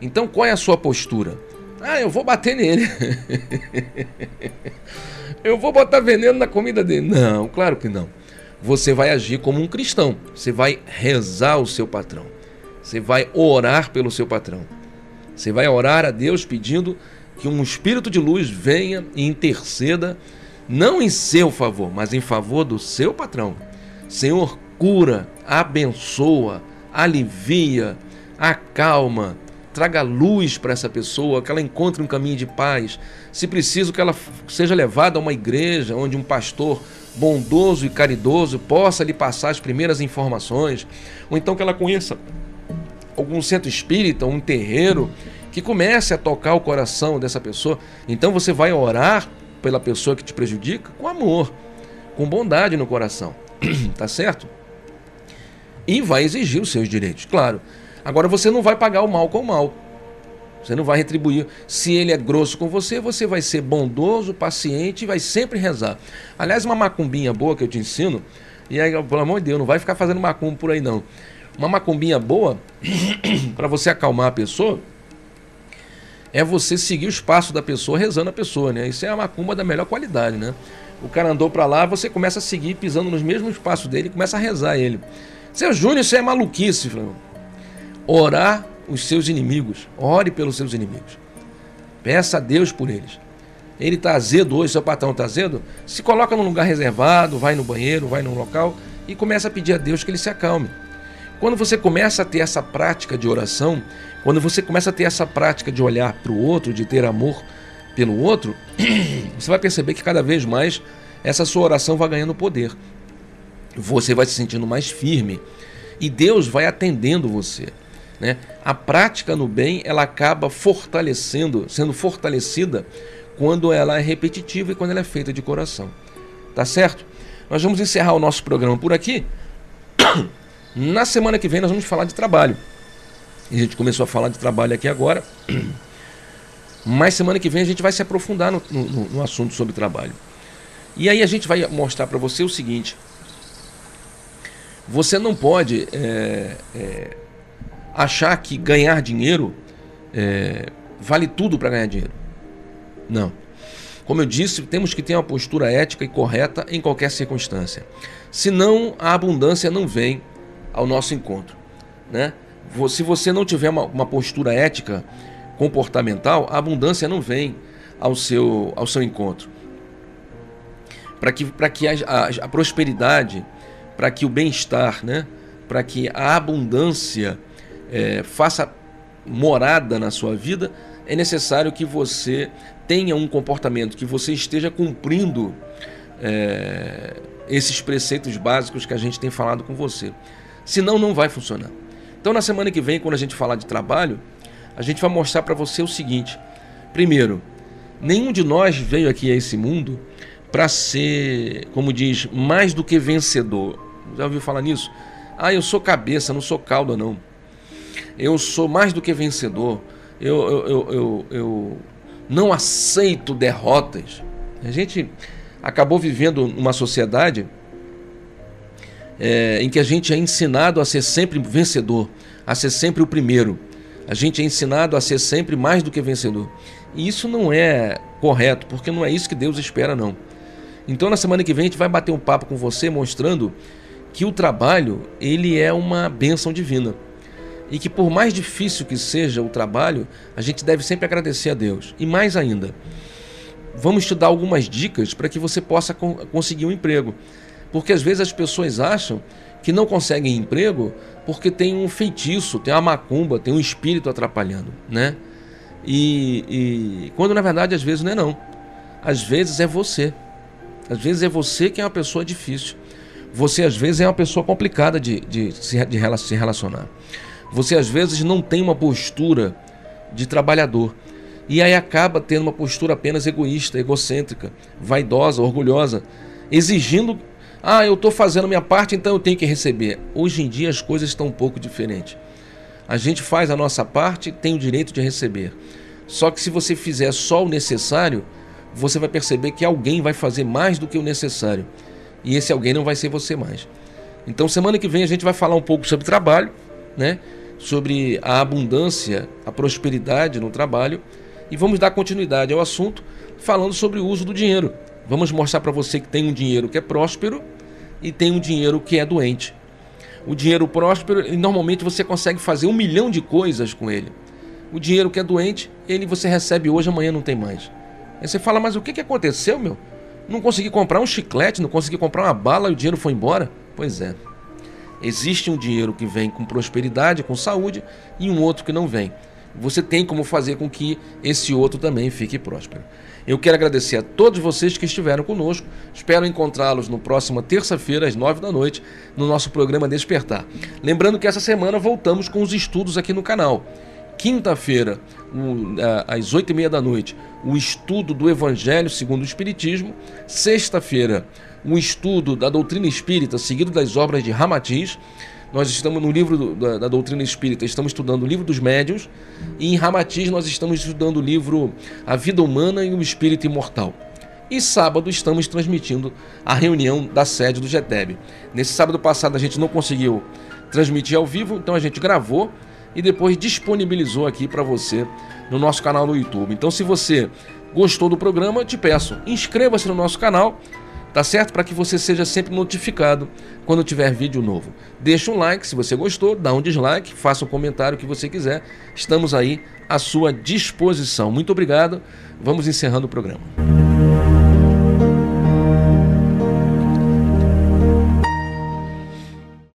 Então, qual é a sua postura? Ah, eu vou bater nele. eu vou botar veneno na comida dele. Não, claro que não. Você vai agir como um cristão. Você vai rezar o seu patrão. Você vai orar pelo seu patrão. Você vai orar a Deus pedindo que um espírito de luz venha e interceda, não em seu favor, mas em favor do seu patrão. Senhor, cura, abençoa, alivia, acalma, traga luz para essa pessoa, que ela encontre um caminho de paz. Se preciso que ela seja levada a uma igreja onde um pastor bondoso e caridoso possa lhe passar as primeiras informações, ou então que ela conheça algum centro espírita, um terreiro que comece a tocar o coração dessa pessoa. Então você vai orar pela pessoa que te prejudica com amor, com bondade no coração, tá certo? E vai exigir os seus direitos, claro. Agora você não vai pagar o mal com o mal. Você não vai retribuir. Se ele é grosso com você, você vai ser bondoso, paciente e vai sempre rezar. Aliás, uma macumbinha boa que eu te ensino, e aí, pelo amor de Deus, não vai ficar fazendo macumba por aí não. Uma macumbinha boa, para você acalmar a pessoa, é você seguir os passos da pessoa rezando a pessoa, né? Isso é a macumba da melhor qualidade, né? O cara andou para lá, você começa a seguir pisando nos mesmos passos dele começa a rezar ele. Seu Júnior, isso é maluquice, Flamengo orar os seus inimigos. Ore pelos seus inimigos. Peça a Deus por eles. Ele está azedo hoje, seu patrão está azedo? Se coloca num lugar reservado, vai no banheiro, vai num local e começa a pedir a Deus que ele se acalme. Quando você começa a ter essa prática de oração, quando você começa a ter essa prática de olhar para o outro, de ter amor pelo outro, você vai perceber que cada vez mais essa sua oração vai ganhando poder. Você vai se sentindo mais firme e Deus vai atendendo você. Né? A prática no bem ela acaba fortalecendo, sendo fortalecida quando ela é repetitiva e quando ela é feita de coração. Tá certo? Nós vamos encerrar o nosso programa por aqui. Na semana que vem nós vamos falar de trabalho. A gente começou a falar de trabalho aqui agora. Mas semana que vem a gente vai se aprofundar no, no, no assunto sobre trabalho. E aí a gente vai mostrar para você o seguinte: você não pode é, é, achar que ganhar dinheiro é, vale tudo para ganhar dinheiro. Não. Como eu disse, temos que ter uma postura ética e correta em qualquer circunstância. Senão, a abundância não vem ao nosso encontro. Né? Se você não tiver uma, uma postura ética, comportamental, a abundância não vem ao seu, ao seu encontro. para que, que a, a, a prosperidade, para que o bem-estar, né? para que a abundância é, faça morada na sua vida, é necessário que você tenha um comportamento, que você esteja cumprindo é, esses preceitos básicos que a gente tem falado com você. Senão, não vai funcionar. Então, na semana que vem, quando a gente falar de trabalho, a gente vai mostrar para você o seguinte: primeiro, nenhum de nós veio aqui a esse mundo para ser, como diz, mais do que vencedor. Já ouviu falar nisso? Ah, eu sou cabeça, não sou cauda, não. Eu sou mais do que vencedor. Eu, eu, eu, eu, eu não aceito derrotas. A gente acabou vivendo uma sociedade é, em que a gente é ensinado a ser sempre vencedor, a ser sempre o primeiro. A gente é ensinado a ser sempre mais do que vencedor. E isso não é correto, porque não é isso que Deus espera, não. Então, na semana que vem, a gente vai bater um papo com você mostrando que o trabalho ele é uma bênção divina. E que por mais difícil que seja o trabalho, a gente deve sempre agradecer a Deus. E mais ainda, vamos te dar algumas dicas para que você possa conseguir um emprego. Porque às vezes as pessoas acham que não conseguem emprego porque tem um feitiço, tem uma macumba, tem um espírito atrapalhando, né? E, e quando na verdade às vezes não é não. Às vezes é você. Às vezes é você que é uma pessoa difícil. Você às vezes é uma pessoa complicada de, de, de se relacionar. Você às vezes não tem uma postura de trabalhador. E aí acaba tendo uma postura apenas egoísta, egocêntrica, vaidosa, orgulhosa, exigindo ah, eu estou fazendo minha parte, então eu tenho que receber. Hoje em dia as coisas estão um pouco diferentes. A gente faz a nossa parte, tem o direito de receber. Só que se você fizer só o necessário, você vai perceber que alguém vai fazer mais do que o necessário. E esse alguém não vai ser você mais. Então, semana que vem a gente vai falar um pouco sobre trabalho, né? Sobre a abundância, a prosperidade no trabalho e vamos dar continuidade ao assunto falando sobre o uso do dinheiro. Vamos mostrar para você que tem um dinheiro que é próspero e tem um dinheiro que é doente. O dinheiro próspero, normalmente você consegue fazer um milhão de coisas com ele. O dinheiro que é doente, ele você recebe hoje, amanhã não tem mais. Aí você fala, mas o que, que aconteceu, meu? Não consegui comprar um chiclete, não consegui comprar uma bala e o dinheiro foi embora? Pois é. Existe um dinheiro que vem com prosperidade, com saúde, e um outro que não vem. Você tem como fazer com que esse outro também fique próspero. Eu quero agradecer a todos vocês que estiveram conosco. Espero encontrá-los no próximo terça-feira, às nove da noite, no nosso programa Despertar. Lembrando que essa semana voltamos com os estudos aqui no canal. Quinta-feira, às oito e meia da noite, o estudo do Evangelho segundo o Espiritismo. Sexta-feira, um estudo da doutrina espírita, seguido das obras de Ramatiz. Nós estamos no livro da, da, doutrina espírita, estamos estudando o livro dos médiuns, e em Ramatiz nós estamos estudando o livro A Vida Humana e o Espírito Imortal. E sábado estamos transmitindo a reunião da sede do GETEB. Nesse sábado passado a gente não conseguiu transmitir ao vivo, então a gente gravou e depois disponibilizou aqui para você no nosso canal no YouTube. Então, se você gostou do programa, te peço, inscreva-se no nosso canal tá certo? Para que você seja sempre notificado quando tiver vídeo novo. Deixa um like se você gostou, dá um dislike, faça um comentário que você quiser. Estamos aí à sua disposição. Muito obrigado. Vamos encerrando o programa.